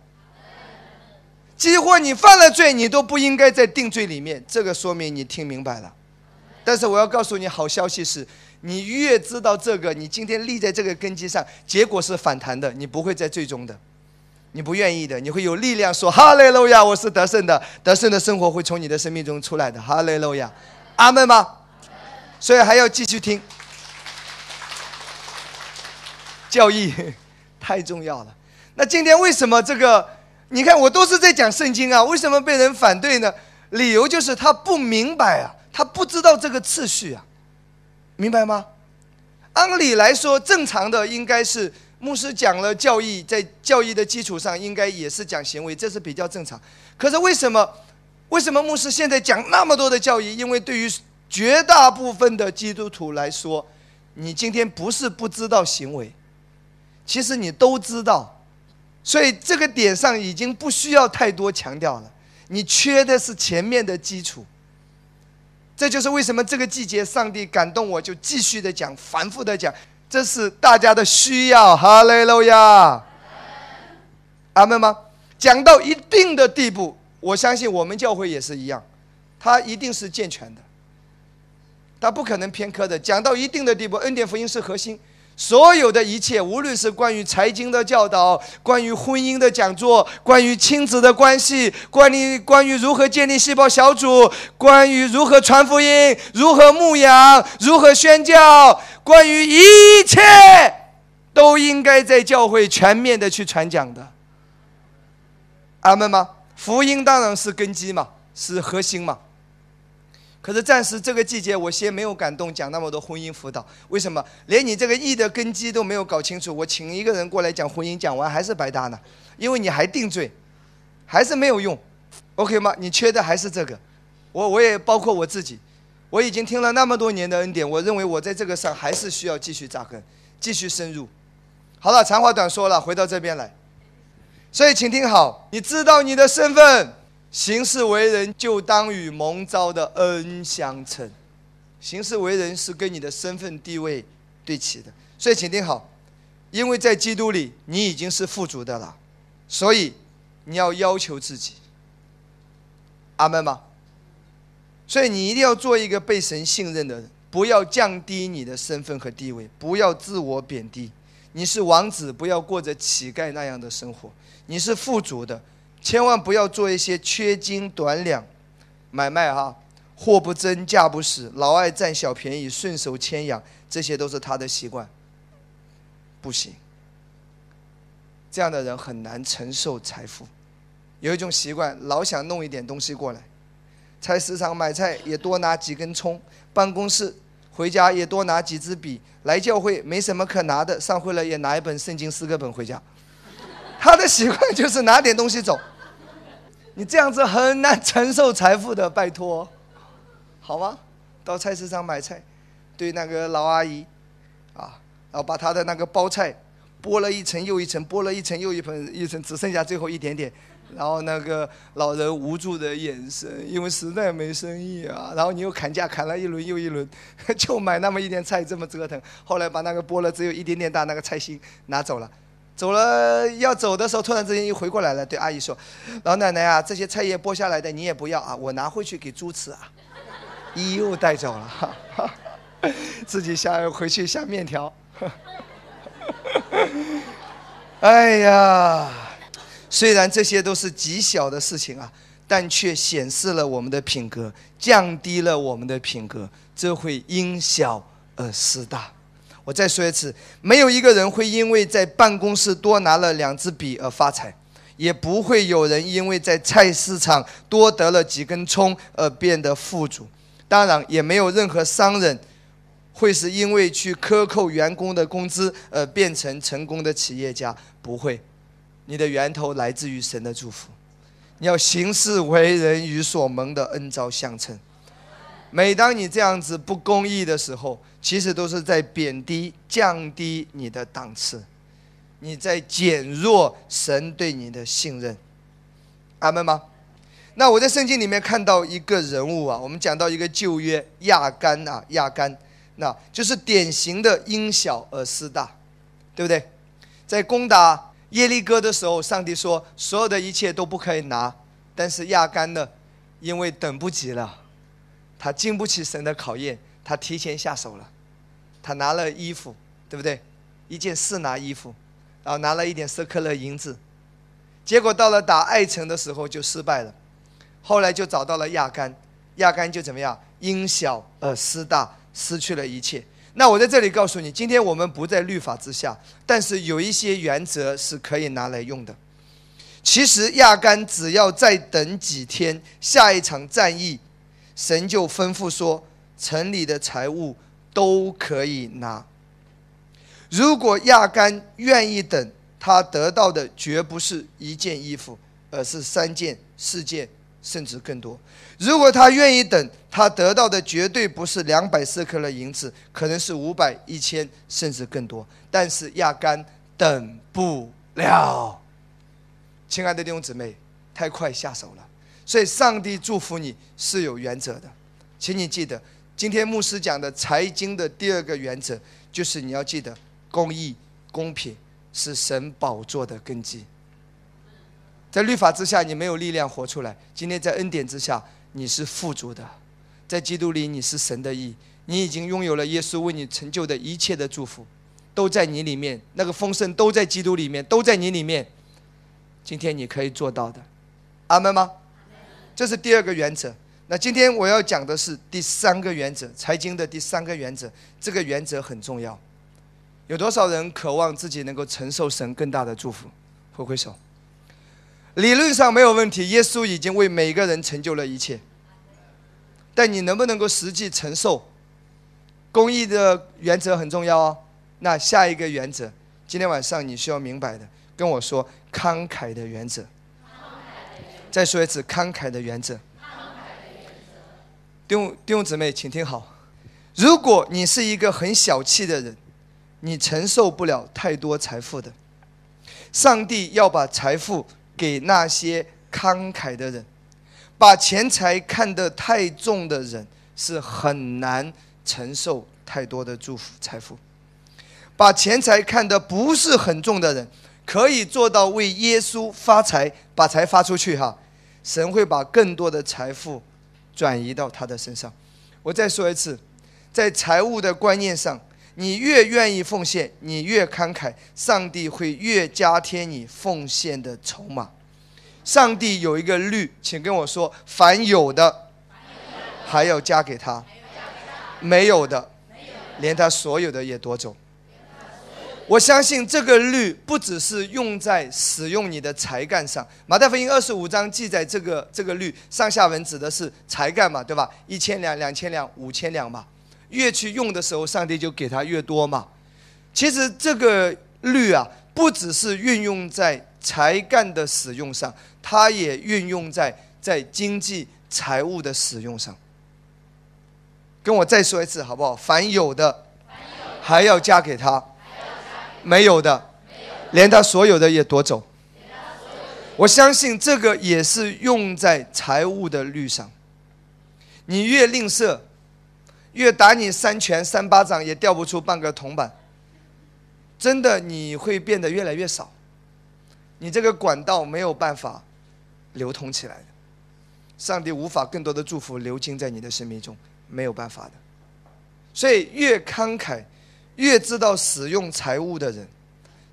几乎你犯了罪，你都不应该在定罪里面。这个说明你听明白了。但是我要告诉你，好消息是，你越知道这个，你今天立在这个根基上，结果是反弹的，你不会在最终的，你不愿意的，你会有力量说哈利路亚，我是得胜的，得胜的生活会从你的生命中出来的，哈利路亚，阿门吗？所以还要继续听，教义 *laughs* 太重要了。那今天为什么这个？你看，我都是在讲圣经啊，为什么被人反对呢？理由就是他不明白啊，他不知道这个次序啊，明白吗？按理来说，正常的应该是牧师讲了教义，在教义的基础上，应该也是讲行为，这是比较正常。可是为什么？为什么牧师现在讲那么多的教义？因为对于绝大部分的基督徒来说，你今天不是不知道行为，其实你都知道。所以这个点上已经不需要太多强调了，你缺的是前面的基础。这就是为什么这个季节上帝感动我，就继续的讲，反复的讲，这是大家的需要。哈利路亚，阿门吗？讲到一定的地步，我相信我们教会也是一样，它一定是健全的，它不可能偏科的。讲到一定的地步，恩典福音是核心。所有的一切，无论是关于财经的教导，关于婚姻的讲座，关于亲子的关系，关于关于如何建立细胞小组，关于如何传福音，如何牧养，如何宣教，关于一切，都应该在教会全面的去传讲的。阿门吗？福音当然是根基嘛，是核心嘛。可是暂时这个季节，我先没有感动讲那么多婚姻辅导。为什么？连你这个义的根基都没有搞清楚，我请一个人过来讲婚姻，讲完还是白搭呢？因为你还定罪，还是没有用，OK 吗？你缺的还是这个。我我也包括我自己，我已经听了那么多年的恩典，我认为我在这个上还是需要继续扎根，继续深入。好了，长话短说了，回到这边来。所以请听好，你知道你的身份。行事为人就当与蒙召的恩相称，行事为人是跟你的身份地位对齐的，所以请听好，因为在基督里你已经是富足的了，所以你要要求自己，阿门吗？所以你一定要做一个被神信任的人，不要降低你的身份和地位，不要自我贬低。你是王子，不要过着乞丐那样的生活，你是富足的。千万不要做一些缺斤短两买卖哈，货不真价不实，老爱占小便宜，顺手牵羊，这些都是他的习惯。不行，这样的人很难承受财富。有一种习惯，老想弄一点东西过来，菜市场买菜也多拿几根葱，办公室回家也多拿几支笔，来教会没什么可拿的，上会了也拿一本圣经诗歌本回家。他的习惯就是拿点东西走。你这样子很难承受财富的，拜托，好吗？到菜市场买菜，对那个老阿姨，啊，然后把她的那个包菜剥了一层又一层，剥了一层又一层，一层只剩下最后一点点，然后那个老人无助的眼神，因为实在没生意啊，然后你又砍价砍了一轮又一轮，*laughs* 就买那么一点菜这么折腾，后来把那个剥了只有一点点大那个菜心拿走了。走了要走的时候，突然之间又回过来了，对阿姨说：“老奶奶啊，这些菜叶剥下来的你也不要啊，我拿回去给猪吃啊。”又带走了，哈 *laughs* 哈自己下回去下面条。*laughs* 哎呀，虽然这些都是极小的事情啊，但却显示了我们的品格，降低了我们的品格，这会因小而失大。我再说一次，没有一个人会因为在办公室多拿了两支笔而发财，也不会有人因为在菜市场多得了几根葱而变得富足。当然，也没有任何商人会是因为去克扣员工的工资而变成成功的企业家。不会，你的源头来自于神的祝福。你要行事为人与所蒙的恩召相称。每当你这样子不公义的时候，其实都是在贬低、降低你的档次，你在减弱神对你的信任。阿门吗？那我在圣经里面看到一个人物啊，我们讲到一个旧约亚干啊，亚干，那就是典型的因小而失大，对不对？在攻打耶利哥的时候，上帝说所有的一切都不可以拿，但是亚干呢，因为等不及了，他经不起神的考验，他提前下手了，他拿了衣服，对不对？一件四拿衣服，然后拿了一点色克勒银子，结果到了打爱城的时候就失败了，后来就找到了亚干，亚干就怎么样？因小而失大，失去了一切。那我在这里告诉你，今天我们不在律法之下，但是有一些原则是可以拿来用的。其实亚干只要再等几天，下一场战役，神就吩咐说，城里的财物都可以拿。如果亚干愿意等，他得到的绝不是一件衣服，而是三件、四件，甚至更多。如果他愿意等，他得到的绝对不是两百四克的银子，可能是五百、一千，甚至更多。但是亚干等不了，亲爱的弟兄姊妹，太快下手了。所以上帝祝福你是有原则的，请你记得，今天牧师讲的财经的第二个原则，就是你要记得，公义、公平是神宝座的根基。在律法之下，你没有力量活出来；今天在恩典之下。你是富足的，在基督里你是神的义，你已经拥有了耶稣为你成就的一切的祝福，都在你里面，那个丰盛都在基督里面，都在你里面。今天你可以做到的，阿门吗？这是第二个原则。那今天我要讲的是第三个原则，财经的第三个原则。这个原则很重要。有多少人渴望自己能够承受神更大的祝福？挥挥手。理论上没有问题，耶稣已经为每个人成就了一切。但你能不能够实际承受？公益的原则很重要哦。那下一个原则，今天晚上你需要明白的，跟我说慷慨的原则。再说一次，慷慨的原则。弟兄弟兄姊妹，请听好。如果你是一个很小气的人，你承受不了太多财富的。上帝要把财富。给那些慷慨的人，把钱财看得太重的人是很难承受太多的祝福财富。把钱财看得不是很重的人，可以做到为耶稣发财，把财发出去哈。神会把更多的财富转移到他的身上。我再说一次，在财务的观念上，你越愿意奉献，你越慷慨，上帝会越加添你奉献的筹码。上帝有一个律，请跟我说：凡有的，还要加给他；没有的，连他所有的也夺走。我相信这个律不只是用在使用你的才干上。马太福音二十五章记载这个这个律，上下文指的是才干嘛，对吧？一千两、两千两、五千两嘛，越去用的时候，上帝就给他越多嘛。其实这个律啊，不只是运用在才干的使用上。它也运用在在经济财务的使用上。跟我再说一次好不好？凡有的，还要加给他；没有的，连他所有的也夺走。我相信这个也是用在财务的律上。你越吝啬，越打你三拳三巴掌也掉不出半个铜板。真的，你会变得越来越少。你这个管道没有办法。流通起来的，上帝无法更多的祝福流经在你的生命中，没有办法的。所以越慷慨，越知道使用财物的人，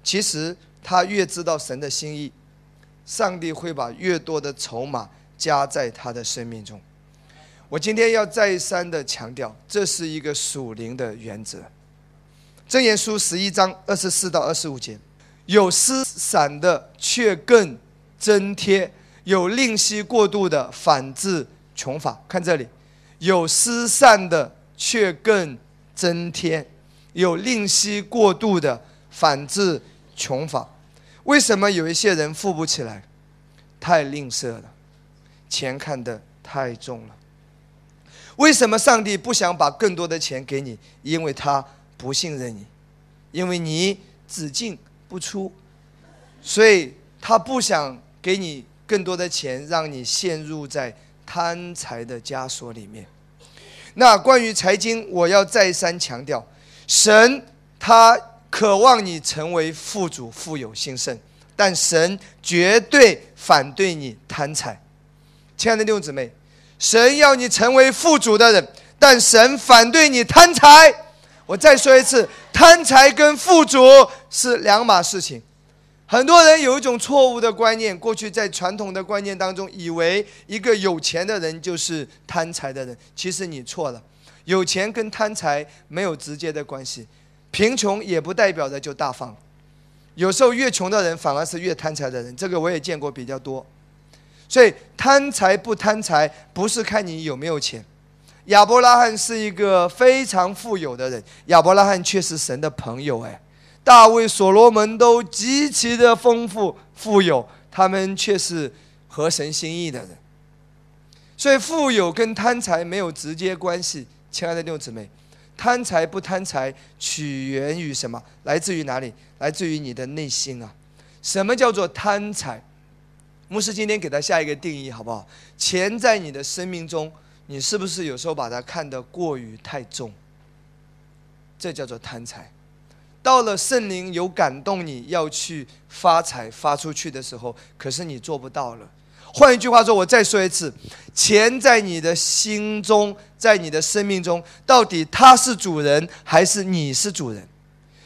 其实他越知道神的心意，上帝会把越多的筹码加在他的生命中。我今天要再三的强调，这是一个属灵的原则。箴言书十一章二十四到二十五节，有失散的却更增添。有吝惜过度的，反致穷乏。看这里，有失散的，却更增添；有吝惜过度的，反致穷乏。为什么有一些人富不起来？太吝啬了，钱看得太重了。为什么上帝不想把更多的钱给你？因为他不信任你，因为你只进不出，所以他不想给你。更多的钱让你陷入在贪财的枷锁里面。那关于财经，我要再三强调，神他渴望你成为富主、富有、兴盛，但神绝对反对你贪财。亲爱的弟兄姊妹，神要你成为富足的人，但神反对你贪财。我再说一次，贪财跟富足是两码事情。很多人有一种错误的观念，过去在传统的观念当中，以为一个有钱的人就是贪财的人。其实你错了，有钱跟贪财没有直接的关系，贫穷也不代表着就大方。有时候越穷的人反而是越贪财的人，这个我也见过比较多。所以贪财不贪财，不是看你有没有钱。亚伯拉罕是一个非常富有的人，亚伯拉罕却是神的朋友。哎，大卫、所罗门都极其的丰富富有，他们却是合神心意的人。所以富有跟贪财没有直接关系，亲爱的弟兄姊妹。贪财不贪财，取源于什么？来自于哪里？来自于你的内心啊！什么叫做贪财？牧师今天给他下一个定义，好不好？钱在你的生命中，你是不是有时候把它看得过于太重？这叫做贪财。到了圣灵有感动你要去发财发出去的时候，可是你做不到了。换一句话说，我再说一次，钱在你的心中，在你的生命中，到底他是主人还是你是主人？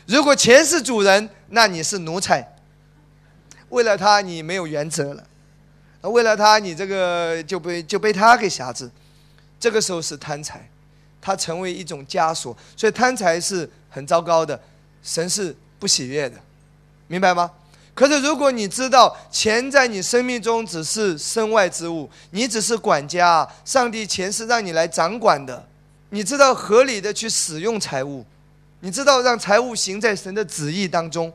如果钱是主人，那你是奴才。为了他，你没有原则了；为了他，你这个就被就被他给辖制。这个时候是贪财，他成为一种枷锁。所以贪财是很糟糕的，神是不喜悦的，明白吗？可是，如果你知道钱在你生命中只是身外之物，你只是管家，上帝钱是让你来掌管的。你知道合理的去使用财物，你知道让财物行在神的旨意当中，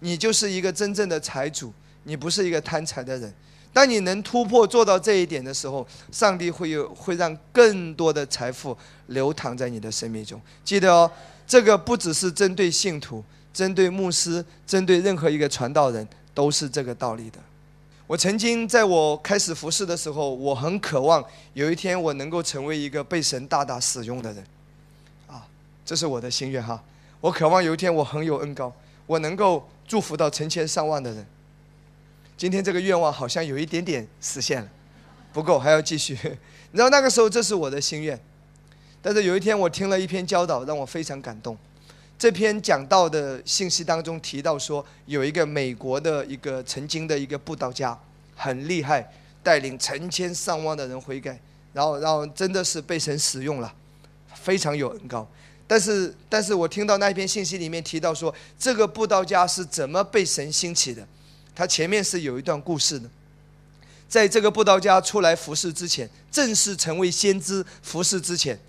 你就是一个真正的财主，你不是一个贪财的人。当你能突破做到这一点的时候，上帝会有会让更多的财富流淌在你的生命中。记得哦，这个不只是针对信徒。针对牧师，针对任何一个传道人，都是这个道理的。我曾经在我开始服侍的时候，我很渴望有一天我能够成为一个被神大大使用的人，啊，这是我的心愿哈。我渴望有一天我很有恩高，我能够祝福到成千上万的人。今天这个愿望好像有一点点实现了，不够还要继续。*laughs* 你知道那个时候这是我的心愿，但是有一天我听了一篇教导，让我非常感动。这篇讲到的信息当中提到说，有一个美国的一个曾经的一个布道家，很厉害，带领成千上万的人悔改，然后，然后真的是被神使用了，非常有恩高。但是，但是我听到那一篇信息里面提到说，这个布道家是怎么被神兴起的？他前面是有一段故事的，在这个布道家出来服侍之前，正式成为先知服侍之前，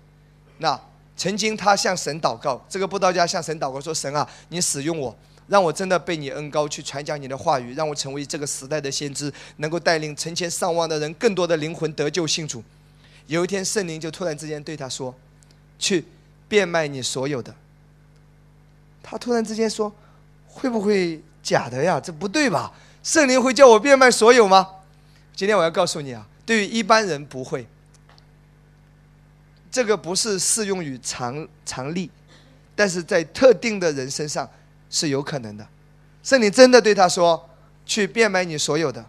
那。曾经他向神祷告，这个布道家向神祷告说：“神啊，你使用我，让我真的被你恩高去传讲你的话语，让我成为这个时代的先知，能够带领成千上万的人，更多的灵魂得救信主。”有一天，圣灵就突然之间对他说：“去变卖你所有的。”他突然之间说：“会不会假的呀？这不对吧？圣灵会叫我变卖所有吗？”今天我要告诉你啊，对于一般人不会。这个不是适用于常常例，但是在特定的人身上是有可能的。圣灵真的对他说：“去变卖你所有的。”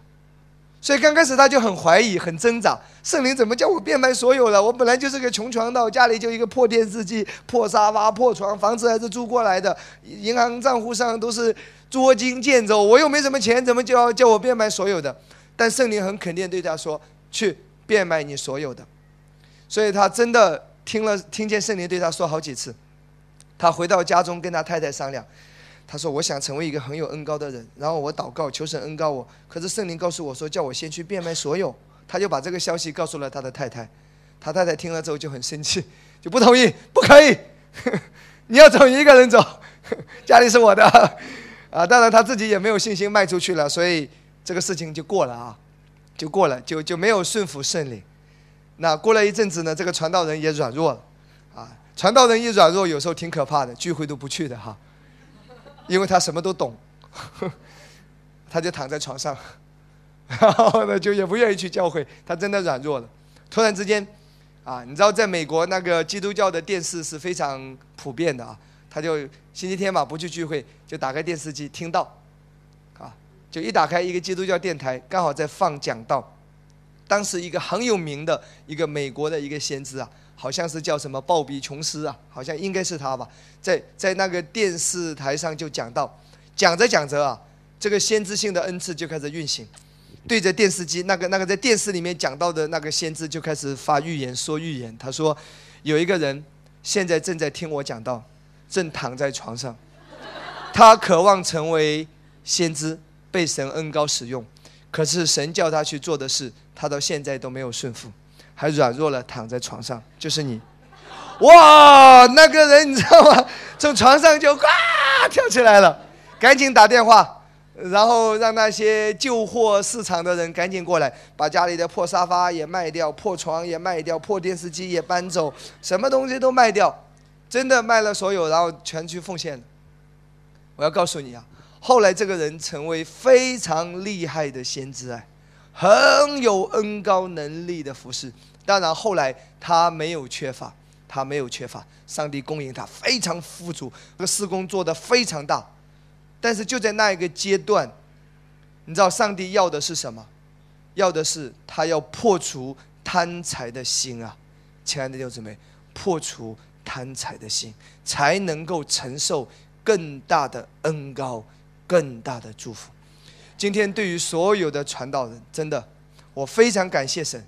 所以刚开始他就很怀疑、很挣扎。圣灵怎么叫我变卖所有了？我本来就是个穷强盗，家里就一个破电视机、破沙发、破床，房子还是租过来的，银行账户上都是捉襟见肘，我又没什么钱，怎么就要叫我变卖所有的？但圣灵很肯定对他说：“去变卖你所有的。”所以他真的听了，听见圣灵对他说好几次。他回到家中跟他太太商量，他说：“我想成为一个很有恩高的人，然后我祷告求神恩高我。可是圣灵告诉我说，叫我先去变卖所有。”他就把这个消息告诉了他的太太。他太太听了之后就很生气，就不同意，*laughs* 不可以，*laughs* 你要走一个人走，*laughs* 家里是我的啊。当然他自己也没有信心卖出去了，所以这个事情就过了啊，就过了，就就没有顺服圣灵。那过了一阵子呢，这个传道人也软弱了，啊，传道人一软弱，有时候挺可怕的，聚会都不去的哈，因为他什么都懂，*laughs* 他就躺在床上，*laughs* 然后呢就也不愿意去教会，他真的软弱了。突然之间，啊，你知道在美国那个基督教的电视是非常普遍的啊，他就星期天嘛不去聚会，就打开电视机听到，啊，就一打开一个基督教电台，刚好在放讲道。当时一个很有名的一个美国的一个先知啊，好像是叫什么鲍比琼斯啊，好像应该是他吧，在在那个电视台上就讲到，讲着讲着啊，这个先知性的恩赐就开始运行，对着电视机那个那个在电视里面讲到的那个先知就开始发预言说预言，他说有一个人现在正在听我讲到，正躺在床上，他渴望成为先知，被神恩高使用。可是神叫他去做的事，他到现在都没有顺服，还软弱了，躺在床上。就是你，哇，那个人你知道吗？从床上就呱跳起来了，赶紧打电话，然后让那些旧货市场的人赶紧过来，把家里的破沙发也卖掉，破床也卖掉，破电视机也搬走，什么东西都卖掉，真的卖了所有，然后全去奉献。我要告诉你啊。后来这个人成为非常厉害的先知哎，很有恩高能力的服饰。当然后来他没有缺乏，他没有缺乏，上帝供应他非常富足，这个施工做得非常大。但是就在那一个阶段，你知道上帝要的是什么？要的是他要破除贪财的心啊，亲爱的弟兄姊妹，破除贪财的心，才能够承受更大的恩高。更大的祝福。今天对于所有的传道人，真的，我非常感谢神。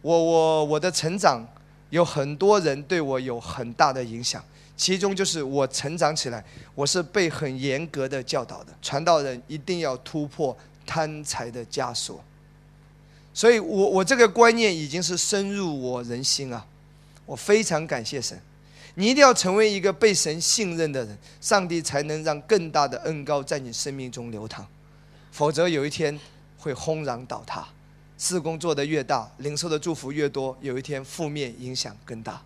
我我我的成长有很多人对我有很大的影响，其中就是我成长起来，我是被很严格的教导的。传道人一定要突破贪财的枷锁，所以我我这个观念已经是深入我人心啊。我非常感谢神。你一定要成为一个被神信任的人，上帝才能让更大的恩高在你生命中流淌，否则有一天会轰然倒塌。事工做得越大，领受的祝福越多，有一天负面影响更大。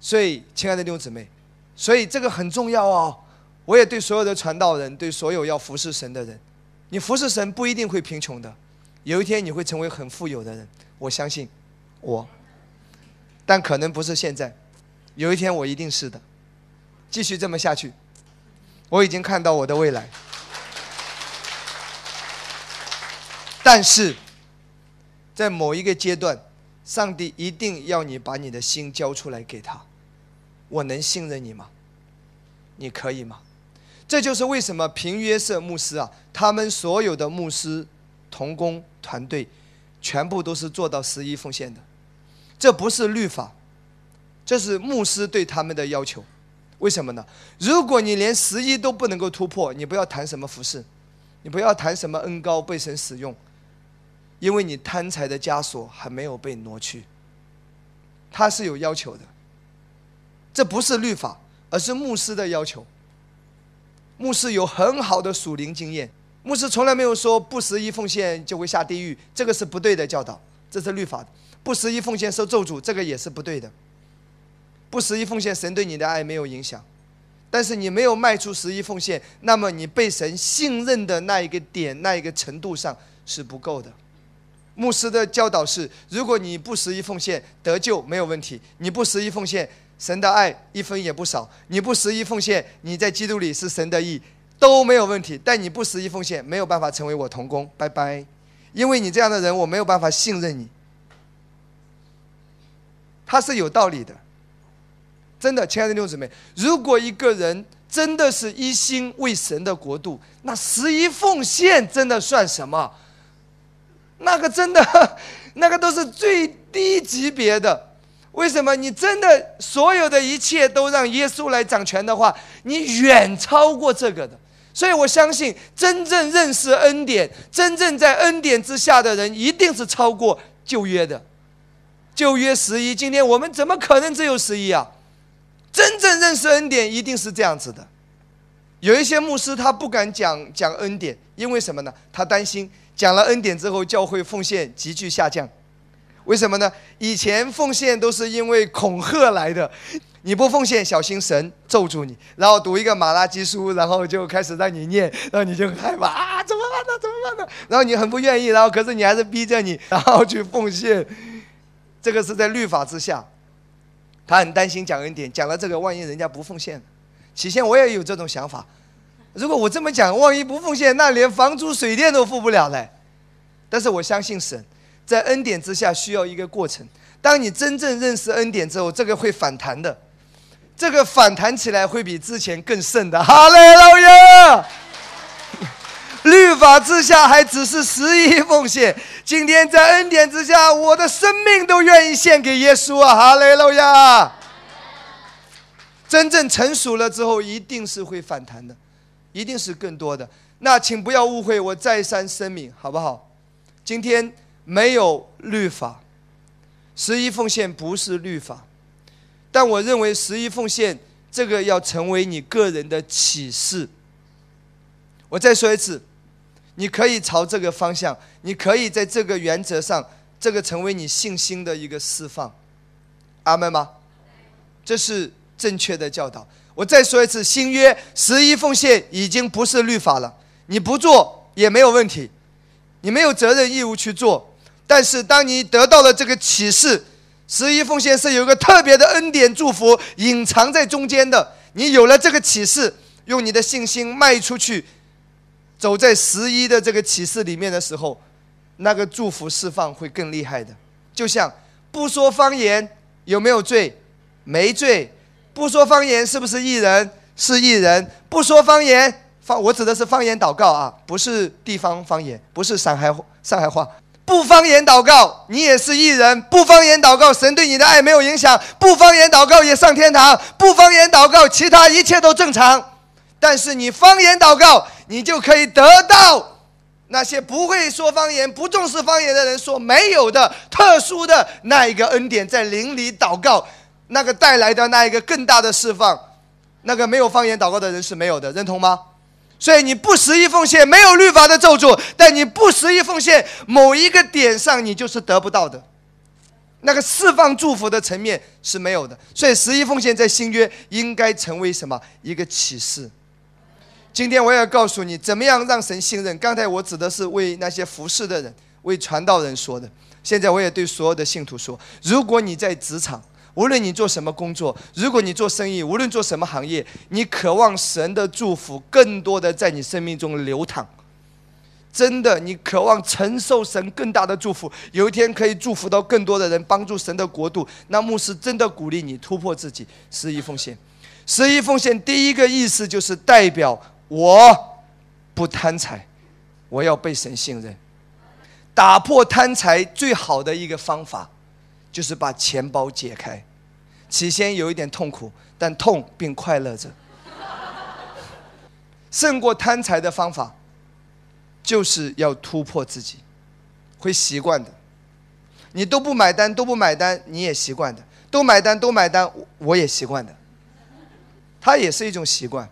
所以，亲爱的弟兄姊妹，所以这个很重要哦。我也对所有的传道人，对所有要服侍神的人，你服侍神不一定会贫穷的，有一天你会成为很富有的人。我相信我，但可能不是现在。有一天我一定是的，继续这么下去，我已经看到我的未来。但是，在某一个阶段，上帝一定要你把你的心交出来给他。我能信任你吗？你可以吗？这就是为什么平约瑟牧师啊，他们所有的牧师同工团队，全部都是做到十一奉献的。这不是律法。这是牧师对他们的要求，为什么呢？如果你连十一都不能够突破，你不要谈什么服饰，你不要谈什么恩高被神使用，因为你贪财的枷锁还没有被挪去。他是有要求的，这不是律法，而是牧师的要求。牧师有很好的属灵经验，牧师从来没有说不十一奉献就会下地狱，这个是不对的教导，这是律法。不十一奉献受咒诅，这个也是不对的。不十一奉献，神对你的爱没有影响，但是你没有迈出十一奉献，那么你被神信任的那一个点、那一个程度上是不够的。牧师的教导是：如果你不十一奉献得救没有问题，你不十一奉献，神的爱一分也不少；你不十一奉献，你在基督里是神的义都没有问题。但你不十一奉献，没有办法成为我同工，拜拜，因为你这样的人我没有办法信任你。他是有道理的。真的，亲爱的弟兄姊妹，如果一个人真的是一心为神的国度，那十一奉献真的算什么？那个真的，*laughs* 那个都是最低级别的。为什么？你真的所有的一切都让耶稣来掌权的话，你远超过这个的。所以我相信，真正认识恩典、真正在恩典之下的人，一定是超过旧约的。旧约十一，今天我们怎么可能只有十一啊？真正认识恩典一定是这样子的，有一些牧师他不敢讲讲恩典，因为什么呢？他担心讲了恩典之后，教会奉献急剧下降。为什么呢？以前奉献都是因为恐吓来的，你不奉献，小心神咒住你。然后读一个马拉基书，然后就开始让你念，然后你就害怕啊，怎么办呢？怎么办呢？然后你很不愿意，然后可是你还是逼着你，然后去奉献。这个是在律法之下。他很担心讲恩典，讲了这个，万一人家不奉献，起先我也有这种想法。如果我这么讲，万一不奉献，那连房租水电都付不了嘞。但是我相信神，在恩典之下需要一个过程。当你真正认识恩典之后，这个会反弹的，这个反弹起来会比之前更盛的。哈利路亚！*laughs* 律法之下还只是十一奉献，今天在恩典之下，我的生命都愿意献给耶稣啊！哈利路亚！真正成熟了之后，一定是会反弹的，一定是更多的。那请不要误会，我再三声明，好不好？今天没有律法，十一奉献不是律法，但我认为十一奉献这个要成为你个人的启示。我再说一次。你可以朝这个方向，你可以在这个原则上，这个成为你信心的一个释放，阿门吗？这是正确的教导。我再说一次，新约十一奉献已经不是律法了，你不做也没有问题，你没有责任义务去做。但是当你得到了这个启示，十一奉献是有一个特别的恩典祝福隐藏在中间的，你有了这个启示，用你的信心迈出去。走在十一的这个启示里面的时候，那个祝福释放会更厉害的。就像不说方言有没有罪？没罪。不说方言是不是艺人？是艺人。不说方言，方我指的是方言祷告啊，不是地方方言，不是上海上海话。不方言祷告，你也是艺人。不方言祷告，神对你的爱没有影响。不方言祷告也上天堂。不方言祷告，其他一切都正常。但是你方言祷告。你就可以得到那些不会说方言、不重视方言的人所没有的特殊的那一个恩典，在灵里祷告，那个带来的那一个更大的释放，那个没有方言祷告的人是没有的，认同吗？所以你不十一奉献，没有律法的咒诅；但你不十一奉献，某一个点上你就是得不到的，那个释放祝福的层面是没有的。所以十一奉献在新约应该成为什么一个启示？今天我也要告诉你，怎么样让神信任。刚才我指的是为那些服侍的人、为传道人说的。现在我也对所有的信徒说：如果你在职场，无论你做什么工作，如果你做生意，无论做什么行业，你渴望神的祝福更多的在你生命中流淌，真的，你渴望承受神更大的祝福，有一天可以祝福到更多的人，帮助神的国度。那牧师真的鼓励你突破自己，十一奉献。十一奉献第一个意思就是代表。我不贪财，我要被神信任。打破贪财最好的一个方法，就是把钱包解开。起先有一点痛苦，但痛并快乐着。胜过贪财的方法，就是要突破自己，会习惯的。你都不买单，都不买单，你也习惯的；都买单，都买单，我也习惯的。它也是一种习惯。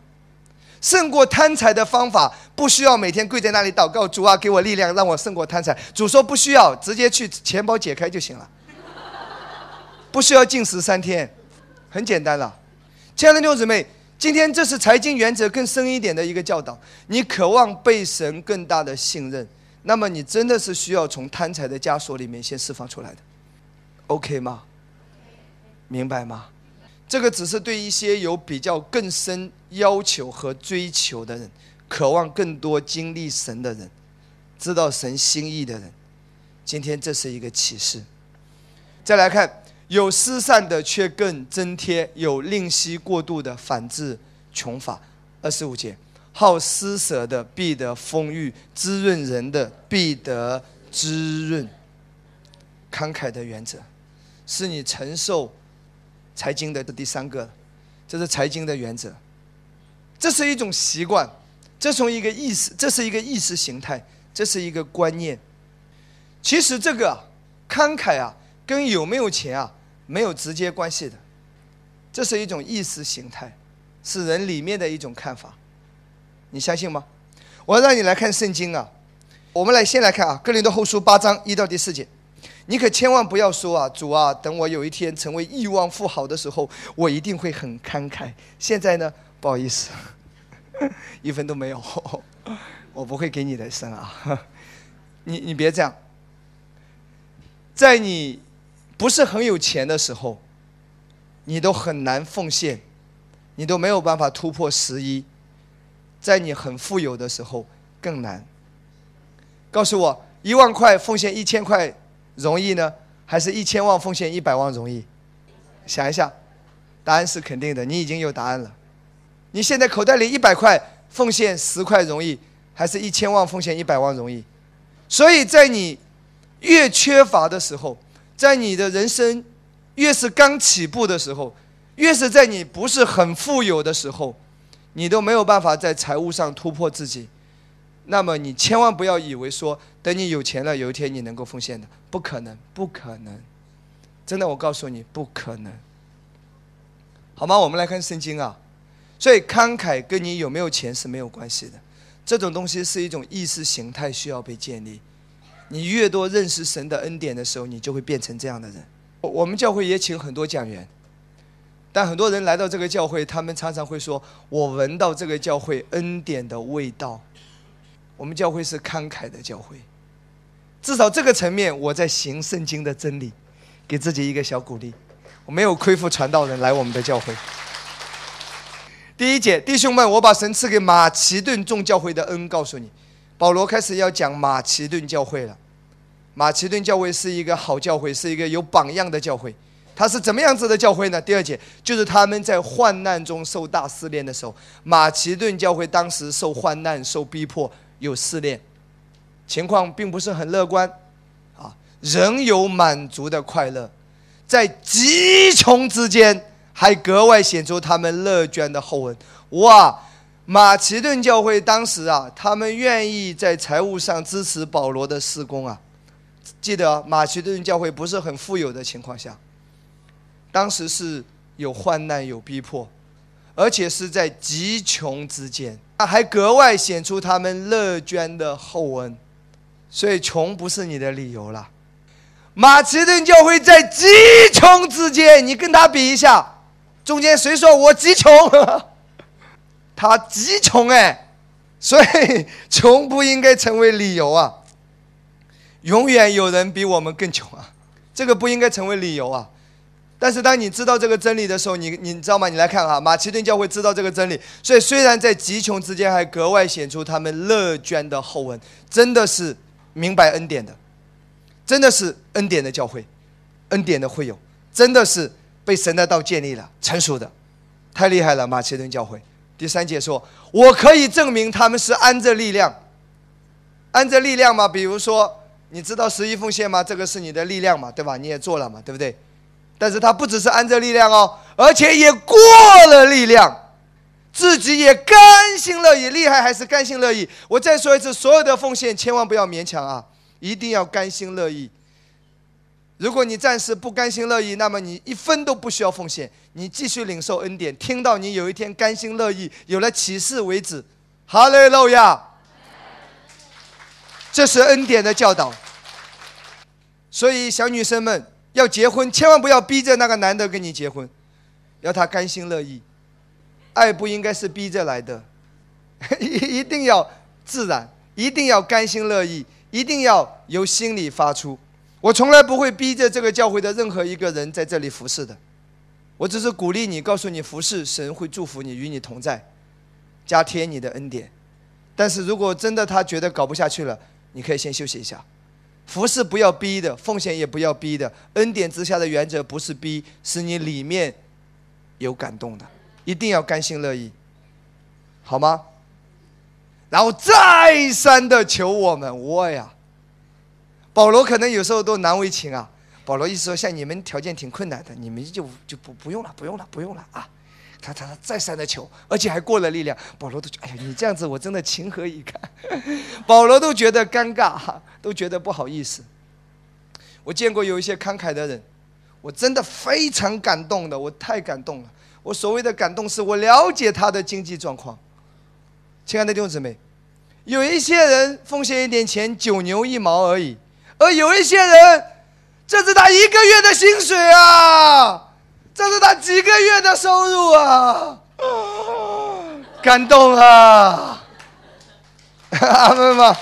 胜过贪财的方法，不需要每天跪在那里祷告主啊，给我力量，让我胜过贪财。主说不需要，直接去钱包解开就行了，不需要禁食三天，很简单了。亲爱的弟兄姊妹，今天这是财经原则更深一点的一个教导。你渴望被神更大的信任，那么你真的是需要从贪财的枷锁里面先释放出来的，OK 吗？明白吗？这个只是对一些有比较更深要求和追求的人，渴望更多经历神的人，知道神心意的人。今天这是一个启示。再来看，有施善的却更增添，有吝惜过度的反制穷乏。二十五节，好施舍的必得丰裕，滋润人的必得滋润。慷慨的原则，是你承受。财经的这第三个，这是财经的原则，这是一种习惯，这从一个意识，这是一个意识形态，这是一个观念。其实这个慷慨啊，跟有没有钱啊没有直接关系的，这是一种意识形态，是人里面的一种看法，你相信吗？我要让你来看圣经啊，我们来先来看啊，《哥林多后书》八章一到第四节。你可千万不要说啊，主啊，等我有一天成为亿万富豪的时候，我一定会很慷慨。现在呢，不好意思，*laughs* 一分都没有，*laughs* 我不会给你的生啊。*laughs* 你你别这样，在你不是很有钱的时候，你都很难奉献，你都没有办法突破十一。在你很富有的时候更难。告诉我，一万块奉献一千块。容易呢，还是一千万奉献一百万容易？想一下，答案是肯定的。你已经有答案了。你现在口袋里一百块，奉献十块容易，还是一千万奉献一百万容易？所以在你越缺乏的时候，在你的人生越是刚起步的时候，越是在你不是很富有的时候，你都没有办法在财务上突破自己。那么你千万不要以为说，等你有钱了，有一天你能够奉献的，不可能，不可能，真的，我告诉你，不可能。好吗？我们来看圣经啊。所以慷慨跟你有没有钱是没有关系的，这种东西是一种意识形态需要被建立。你越多认识神的恩典的时候，你就会变成这样的人。我们教会也请很多讲员，但很多人来到这个教会，他们常常会说：“我闻到这个教会恩典的味道。”我们教会是慷慨的教会，至少这个层面我在行圣经的真理，给自己一个小鼓励。我没有亏负传道人来我们的教会。第一节，弟兄们，我把神赐给马其顿众教会的恩告诉你。保罗开始要讲马其顿教会了。马其顿教会是一个好教会，是一个有榜样的教会。它是怎么样子的教会呢？第二节就是他们在患难中受大试炼的时候，马其顿教会当时受患难、受逼迫、有试炼，情况并不是很乐观，啊，仍有满足的快乐，在极穷之间。还格外显出他们乐捐的厚恩。哇！马其顿教会当时啊，他们愿意在财务上支持保罗的施工啊。记得马其顿教会不是很富有的情况下，当时是有患难有逼迫，而且是在极穷之间，还格外显出他们乐捐的厚恩。所以穷不是你的理由了。马其顿教会在极穷之间，你跟他比一下。中间谁说我极穷？*laughs* 他极穷哎，所以穷不应该成为理由啊。永远有人比我们更穷啊，这个不应该成为理由啊。但是当你知道这个真理的时候，你你知道吗？你来看啊，马其顿教会知道这个真理，所以虽然在极穷之间，还格外显出他们乐捐的厚恩，真的是明白恩典的，真的是恩典的教会，恩典的会友，真的是。被神的道建立了，成熟的，太厉害了！马其顿教会第三节说：“我可以证明他们是安着力量，安着力量嘛。比如说，你知道十一奉献吗？这个是你的力量嘛，对吧？你也做了嘛，对不对？但是他不只是安着力量哦，而且也过了力量，自己也甘心乐意。厉害还是甘心乐意？我再说一次，所有的奉献千万不要勉强啊，一定要甘心乐意。”如果你暂时不甘心乐意，那么你一分都不需要奉献，你继续领受恩典，听到你有一天甘心乐意有了启示为止。哈利路亚！这是恩典的教导。所以小女生们要结婚，千万不要逼着那个男的跟你结婚，要他甘心乐意。爱不应该是逼着来的，一 *laughs* 一定要自然，一定要甘心乐意，一定要由心里发出。我从来不会逼着这个教会的任何一个人在这里服侍的，我只是鼓励你，告诉你服侍，神会祝福你，与你同在，加添你的恩典。但是如果真的他觉得搞不下去了，你可以先休息一下。服侍不要逼的，奉献也不要逼的。恩典之下的原则不是逼，是你里面有感动的，一定要甘心乐意，好吗？然后再三的求我们，我呀。保罗可能有时候都难为情啊。保罗意思说，像你们条件挺困难的，你们就就不不用了，不用了，不用了啊。他他再三的求，而且还过了力量。保罗都觉得，哎呀，你这样子我真的情何以堪？*laughs* 保罗都觉得尴尬，哈，都觉得不好意思。我见过有一些慷慨的人，我真的非常感动的，我太感动了。我所谓的感动，是我了解他的经济状况。亲爱的弟兄姊妹，有一些人奉献一点钱，九牛一毛而已。而有一些人，这是他一个月的薪水啊，这是他几个月的收入啊，感动啊！*laughs* 阿门吗？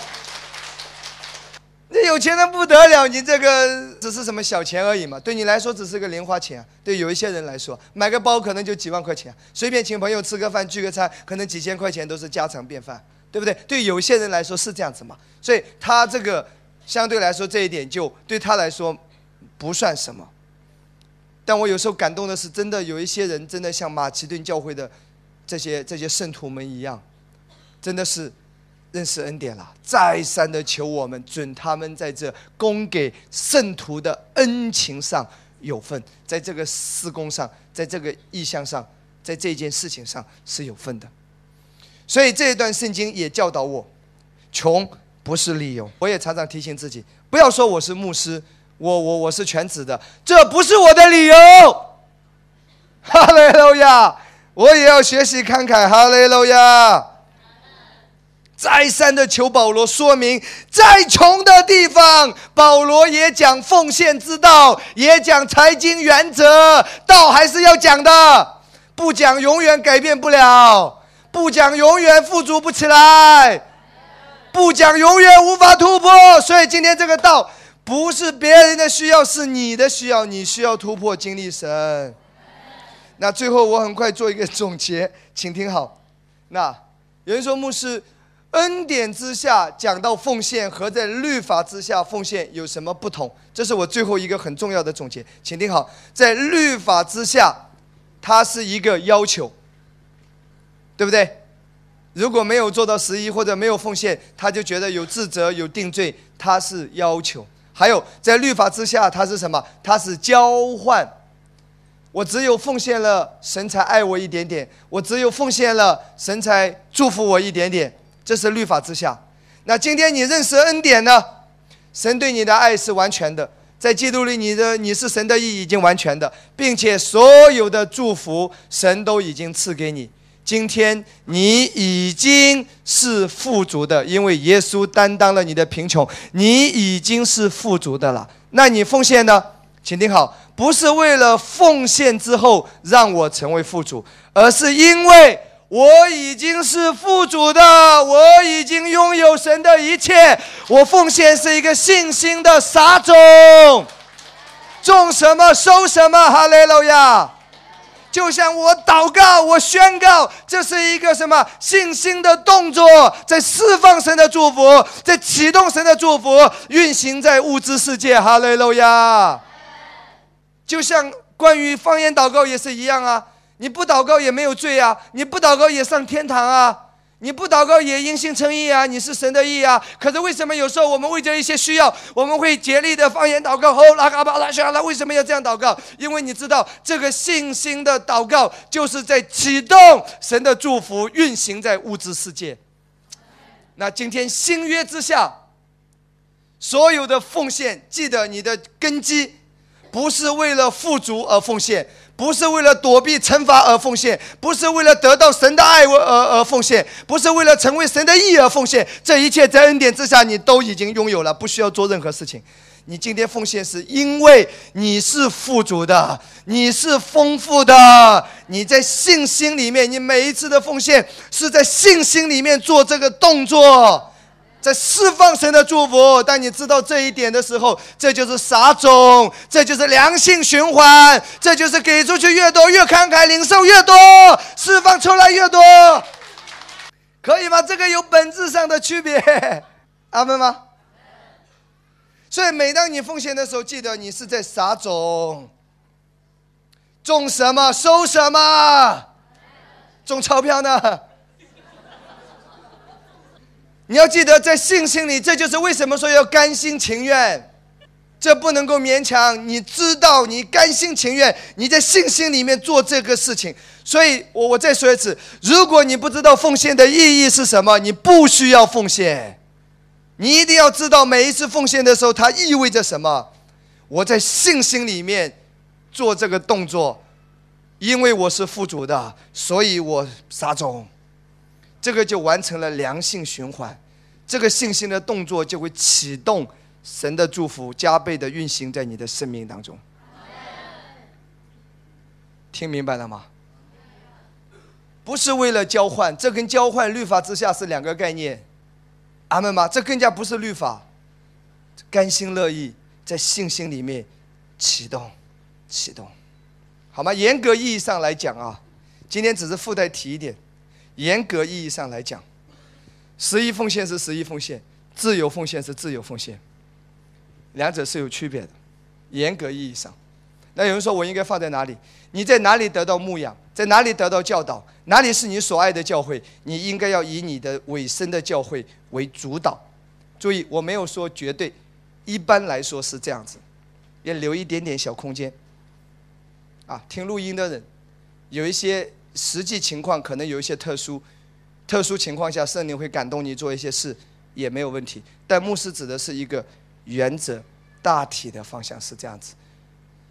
那有钱的不得了，你这个只是什么小钱而已嘛？对你来说只是个零花钱，对有一些人来说，买个包可能就几万块钱，随便请朋友吃个饭聚个餐，可能几千块钱都是家常便饭，对不对？对有些人来说是这样子嘛？所以他这个。相对来说这一点就对他来说不算什么。但我有时候感动的是，真的有一些人真的像马其顿教会的这些这些圣徒们一样，真的是认识恩典了，再三的求我们准他们在这供给圣徒的恩情上有份，在这个施工上，在这个意向上，在这件事情上是有份的。所以这一段圣经也教导我，穷不是理由。我也常常提醒自己，不要说我是牧师，我我我是全职的，这不是我的理由。*laughs* 哈利路亚！我也要学习慷慨。哈利路亚！再三的求保罗说明，再穷的地方，保罗也讲奉献之道，也讲财经原则，道还是要讲的，不讲永远改变不了。不讲永远富足不起来，不讲永远无法突破。所以今天这个道不是别人的需要，是你的需要。你需要突破，经历神。那最后我很快做一个总结，请听好。那有人说牧师，恩典之下讲到奉献和在律法之下奉献有什么不同？这是我最后一个很重要的总结，请听好。在律法之下，它是一个要求。对不对？如果没有做到十一或者没有奉献，他就觉得有自责、有定罪。他是要求。还有在律法之下，他是什么？他是交换。我只有奉献了，神才爱我一点点；我只有奉献了，神才祝福我一点点。这是律法之下。那今天你认识恩典呢？神对你的爱是完全的，在基督里，你的你是神的意已经完全的，并且所有的祝福神都已经赐给你。今天你已经是富足的，因为耶稣担当了你的贫穷，你已经是富足的了。那你奉献呢？请听好，不是为了奉献之后让我成为富足，而是因为我已经是富足的，我已经拥有神的一切。我奉献是一个信心的撒种，种什么收什么。哈利路亚。就像我祷告，我宣告，这是一个什么信心的动作，在释放神的祝福，在启动神的祝福，运行在物质世界。哈雷路亚！就像关于方言祷告也是一样啊，你不祷告也没有罪啊，你不祷告也上天堂啊。你不祷告也因信称义啊！你是神的义啊！可是为什么有时候我们为着一些需要，我们会竭力的方言祷告？哦，拉嘎巴拉沙拉，为什么要这样祷告？因为你知道，这个信心的祷告就是在启动神的祝福，运行在物质世界。那今天新约之下，所有的奉献，记得你的根基不是为了富足而奉献。不是为了躲避惩罚而奉献，不是为了得到神的爱而而奉献，不是为了成为神的义而奉献。这一切在恩典之下，你都已经拥有了，不需要做任何事情。你今天奉献是因为你是富足的，你是丰富的，你在信心里面，你每一次的奉献是在信心里面做这个动作。在释放神的祝福，当你知道这一点的时候，这就是撒种，这就是良性循环，这就是给出去越多越慷慨，领受越多，释放出来越多，可以吗？这个有本质上的区别，*laughs* 阿门吗？所以每当你奉献的时候，记得你是在撒种，种什么收什么，种钞票呢？你要记得，在信心里，这就是为什么说要甘心情愿，这不能够勉强。你知道，你甘心情愿，你在信心里面做这个事情。所以，我我再说一次，如果你不知道奉献的意义是什么，你不需要奉献。你一定要知道，每一次奉献的时候，它意味着什么。我在信心里面做这个动作，因为我是富足的，所以我撒种。这个就完成了良性循环，这个信心的动作就会启动神的祝福加倍的运行在你的生命当中。听明白了吗？不是为了交换，这跟交换律法之下是两个概念。阿门吗？这更加不是律法，甘心乐意在信心里面启动，启动，好吗？严格意义上来讲啊，今天只是附带提一点。严格意义上来讲，十一奉献是十一奉献，自由奉献是自由奉献。两者是有区别的，严格意义上。那有人说我应该放在哪里？你在哪里得到牧养，在哪里得到教导，哪里是你所爱的教会，你应该要以你的尾声的教会为主导。注意，我没有说绝对，一般来说是这样子，也留一点点小空间。啊，听录音的人，有一些实际情况可能有一些特殊，特殊情况下圣灵会感动你做一些事，也没有问题。但牧师指的是一个原则，大体的方向是这样子。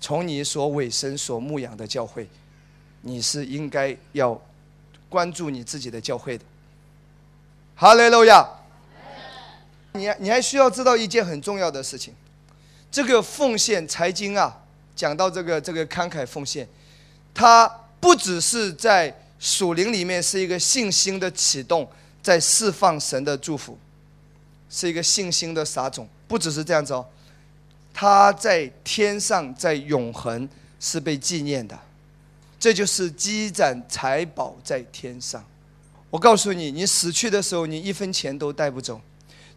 从你所委身、所牧养的教会，你是应该要关注你自己的教会的。哈利路亚！你你还需要知道一件很重要的事情，这个奉献财经啊，讲到这个这个慷慨奉献，它不只是在属灵里面是一个信心的启动，在释放神的祝福，是一个信心的撒种，不只是这样子哦。他在天上，在永恒是被纪念的，这就是积攒财宝在天上。我告诉你，你死去的时候，你一分钱都带不走。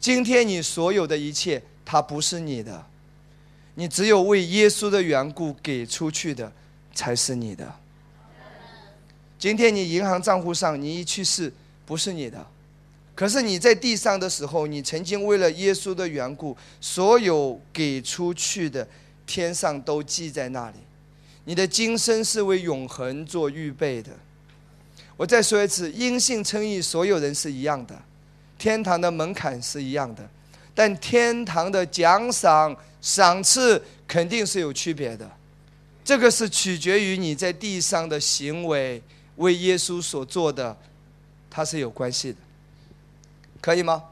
今天你所有的一切，它不是你的，你只有为耶稣的缘故给出去的，才是你的。今天你银行账户上，你一去世，不是你的。可是你在地上的时候，你曾经为了耶稣的缘故，所有给出去的，天上都记在那里。你的今生是为永恒做预备的。我再说一次，因信称义，所有人是一样的，天堂的门槛是一样的，但天堂的奖赏赏赐肯定是有区别的。这个是取决于你在地上的行为，为耶稣所做的，它是有关系的。可以吗？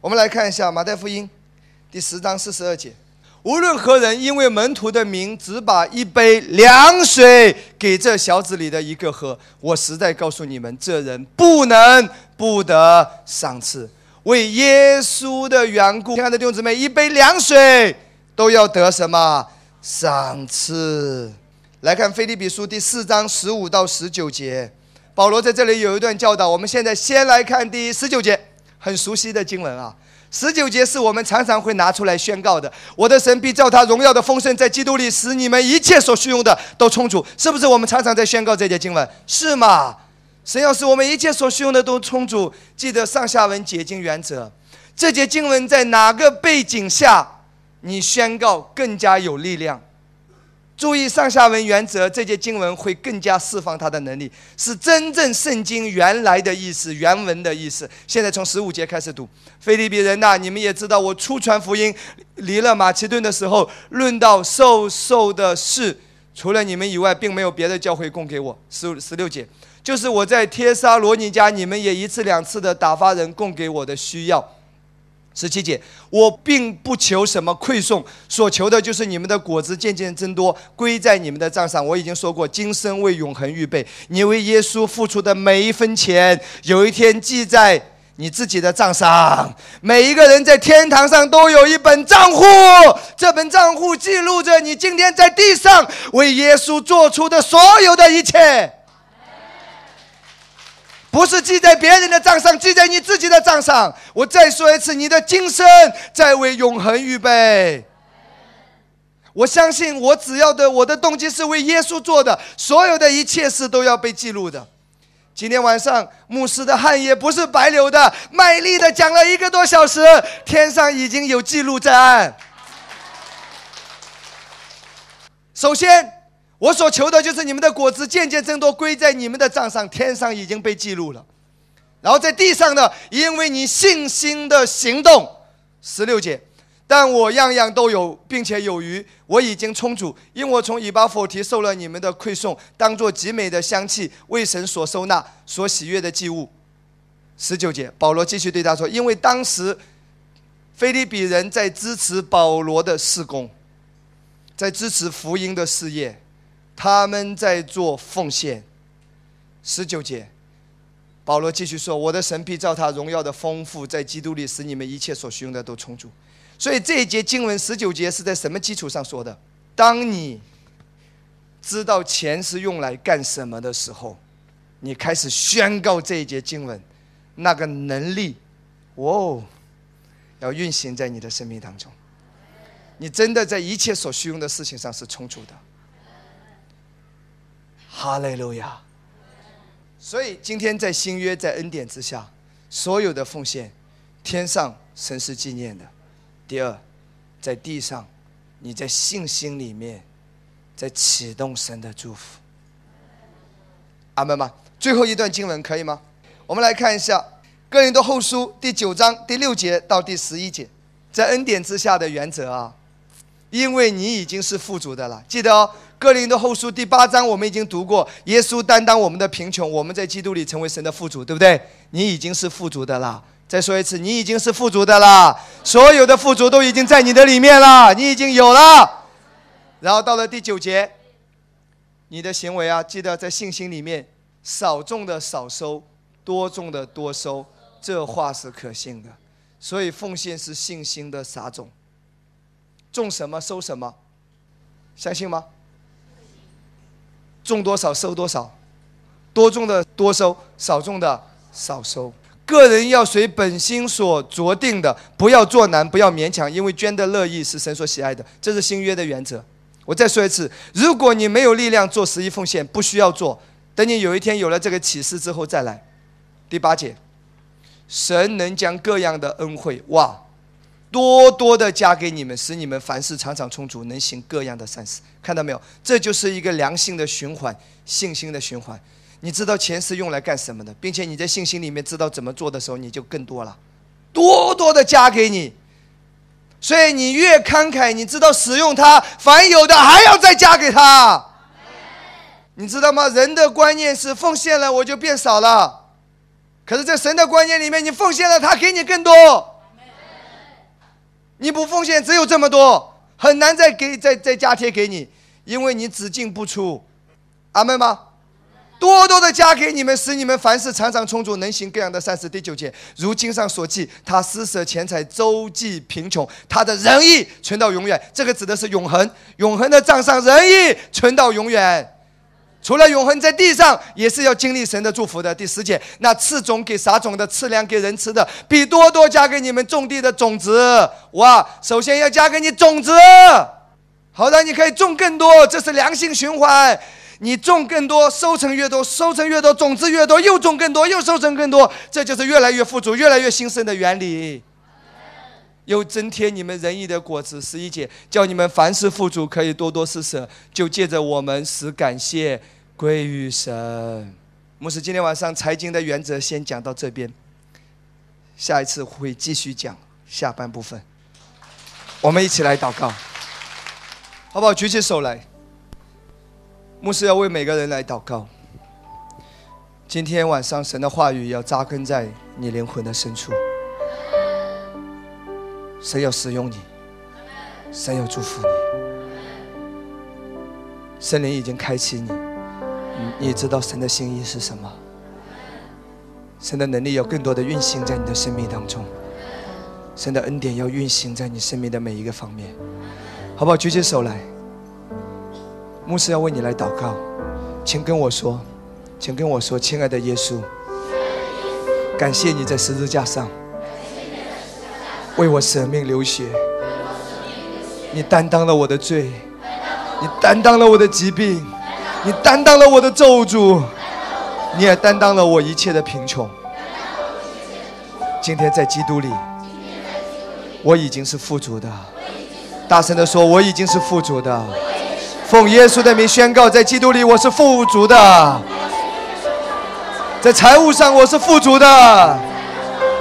我们来看一下马太福音第十章四十二节：无论何人因为门徒的名，只把一杯凉水给这小子里的一个喝，我实在告诉你们，这人不能不得赏赐。为耶稣的缘故，亲爱的弟兄姊妹，一杯凉水都要得什么赏赐？来看腓立比书第四章十五到十九节，保罗在这里有一段教导。我们现在先来看第十九节。很熟悉的经文啊，十九节是我们常常会拿出来宣告的。我的神必照他荣耀的丰盛，在基督里使你们一切所需用的都充足，是不是？我们常常在宣告这节经文，是吗？神要使我们一切所需用的都充足。记得上下文解经原则，这节经文在哪个背景下，你宣告更加有力量？注意上下文原则，这节经文会更加释放它的能力，是真正圣经原来的意思、原文的意思。现在从十五节开始读，菲利比人呐，你们也知道，我初传福音离了马其顿的时候，论到受受的事，除了你们以外，并没有别的教会供给我。十五十六节，就是我在帖撒罗尼迦，你们也一次两次的打发人供给我的需要。十七节，我并不求什么馈送，所求的就是你们的果子渐渐增多，归在你们的账上。我已经说过，今生为永恒预备，你为耶稣付出的每一分钱，有一天记在你自己的账上。每一个人在天堂上都有一本账户，这本账户记录着你今天在地上为耶稣做出的所有的一切。不是记在别人的账上，记在你自己的账上。我再说一次，你的今生在为永恒预备。我相信，我只要的，我的动机是为耶稣做的，所有的一切事都要被记录的。今天晚上，牧师的汗也不是白流的，卖力的讲了一个多小时，天上已经有记录在案。首先。我所求的就是你们的果子渐渐增多，归在你们的账上，天上已经被记录了。然后在地上呢，因为你信心的行动，十六节，但我样样都有，并且有余，我已经充足，因我从以巴弗提受了你们的馈送，当做极美的香气，为神所收纳，所喜悦的祭物。十九节，保罗继续对他说：“因为当时，菲利比人在支持保罗的事工，在支持福音的事业。”他们在做奉献。十九节，保罗继续说：“我的神必照他荣耀的丰富，在基督里使你们一切所需用的都充足。”所以这一节经文十九节是在什么基础上说的？当你知道钱是用来干什么的时候，你开始宣告这一节经文，那个能力，哦，要运行在你的生命当中。你真的在一切所需用的事情上是充足的。哈利路亚。所以今天在新约在恩典之下，所有的奉献，天上神是纪念的。第二，在地上，你在信心里面，在启动神的祝福。阿门吗？最后一段经文可以吗？我们来看一下《哥林多后书》第九章第六节到第十一节，在恩典之下的原则啊，因为你已经是富足的了。记得哦，《哥林多后书》第八章我们已经读过，耶稣担当我们的贫穷，我们在基督里成为神的富足，对不对？你已经是富足的了。再说一次，你已经是富足的了，所有的富足都已经在你的里面了，你已经有了。然后到了第九节，你的行为啊，记得在信心里面，少种的少收，多种的多收，这话是可信的。所以奉献是信心的撒种，种什么收什么，相信吗？种多少收多少，多种的多收，少种的少收。个人要随本心所酌定的，不要做难，不要勉强，因为捐的乐意是神所喜爱的，这是新约的原则。我再说一次，如果你没有力量做十一奉献，不需要做，等你有一天有了这个启示之后再来。第八节，神能将各样的恩惠，哇，多多的加给你们，使你们凡事常常充足，能行各样的善事。看到没有？这就是一个良性的循环，信心的循环。你知道钱是用来干什么的，并且你在信心里面知道怎么做的时候，你就更多了，多多的加给你。所以你越慷慨，你知道使用它，凡有的还要再加给他。你知道吗？人的观念是奉献了我就变少了，可是，在神的观念里面，你奉献了，他给你更多。你不奉献，只有这么多，很难再给再再加贴给你，因为你只进不出。阿门吗？多多的加给你们，使你们凡事常常充足，能行各样的善事。第九节，如经上所记，他施舍钱财，周济贫穷，他的仁义存到永远。这个指的是永恒，永恒的账上仁义存到永远。除了永恒在地上，也是要经历神的祝福的。第十节，那赐种给撒种的，赐粮给人吃的，比多多加给你们种地的种子。哇，首先要加给你种子，好的，你可以种更多，这是良性循环。你种更多，收成越多，收成越多，种子越多，又种更多，又收成更多，这就是越来越富足、越来越兴盛的原理。又增添你们仁义的果子。十一节，叫你们凡事富足，可以多多施舍，就借着我们使感谢归于神。牧师，今天晚上财经的原则先讲到这边，下一次会继续讲下半部分。我们一起来祷告，好不好？举起手来。牧师要为每个人来祷告。今天晚上，神的话语要扎根在你灵魂的深处。神要使用你，神要祝福你。圣灵已经开启你，你知道神的心意是什么？神的能力要更多的运行在你的生命当中，神的恩典要运行在你生命的每一个方面，好不好？举起手来。牧师要为你来祷告，请跟我说，请跟我说，亲爱的耶稣，感谢你在十字架上。为我舍命流血，你担当了我的罪，你担当了我的疾病，你担当了我的咒诅，你也担当了我一切的贫穷。今天在基督里，我已经是富足的。大声的说，我已经是富足的。奉耶稣的名宣告，在基督里我是富足的，在财务上我是富足的，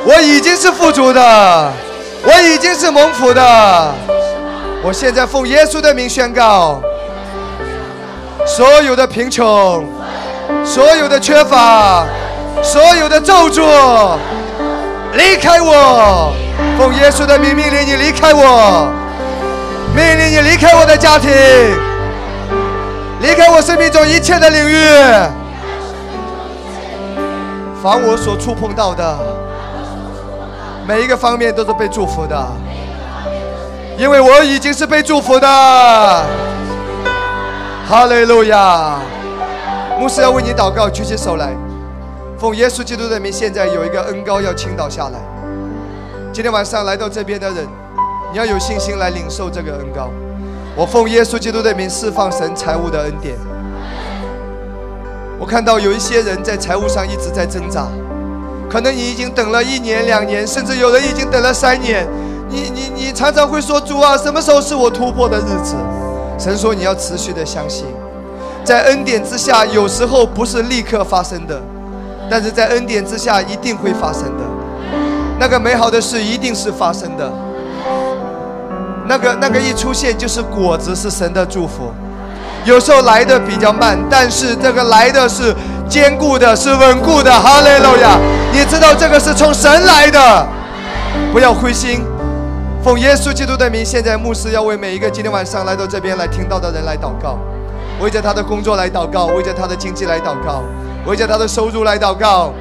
我已经是富足的，我已经是蒙福的。我现在奉耶稣的名宣告，所有的贫穷，所有的缺乏，所有的咒诅，离开我！奉耶稣的名命令你离开我，命令你离开我的家庭。离开我生命中一切的领域，凡我所触碰到的每一个方面都是被祝福的，因为我已经是被祝福的。哈利路亚！牧师要为你祷告，举起手来，奉耶稣基督的名，现在有一个恩高要倾倒下来。今天晚上来到这边的人，你要有信心来领受这个恩膏。我奉耶稣基督的名释放神财务的恩典。我看到有一些人在财务上一直在挣扎，可能你已经等了一年、两年，甚至有人已经等了三年。你你你常常会说：“主啊，什么时候是我突破的日子？”神说：“你要持续的相信，在恩典之下，有时候不是立刻发生的，但是在恩典之下一定会发生的。那个美好的事一定是发生的。那个那个一出现就是果子，是神的祝福。有时候来的比较慢，但是这个来的是坚固的，是稳固的。哈利路亚！你知道这个是从神来的，不要灰心。奉耶稣基督的名，现在牧师要为每一个今天晚上来到这边来听到的人来祷告，为着他的工作来祷告，为着他的经济来祷告，为着他的收入来祷告。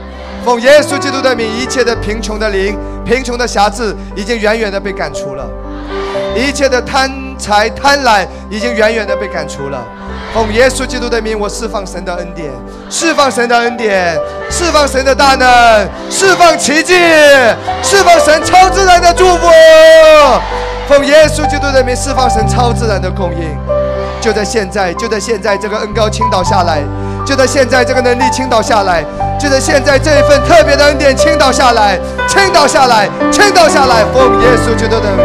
奉耶稣基督的名，一切的贫穷的灵、贫穷的瑕疵已经远远的被赶除了，一切的贪财贪婪已经远远的被赶除了。奉耶稣基督的名，我释放神的恩典，释放神的恩典，释放神的大能，释放奇迹，释放神超自然的祝福。奉耶稣基督的名，释放神超自然的供应。就在现在，就在现在，这个恩高倾倒下来；就在现在，这个能力倾倒下来；就在现在，这一份特别的恩典倾倒下来，倾倒下来，倾倒下来。奉耶稣基督的名，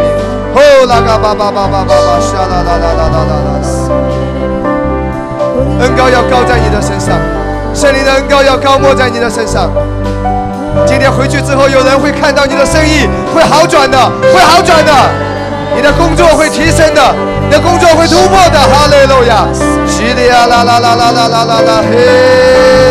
哦，拉嘎巴巴巴巴巴巴，沙啦啦啦啦啦啦啦。恩高要高在你的身上，圣灵的恩高要高没在你的身上。今天回去之后，有人会看到你的生意会好转的，会好转的。你的工作会提升的，你的工作会突破的。哈利路亚！叙利亚啦啦啦啦啦啦啦啦嘿。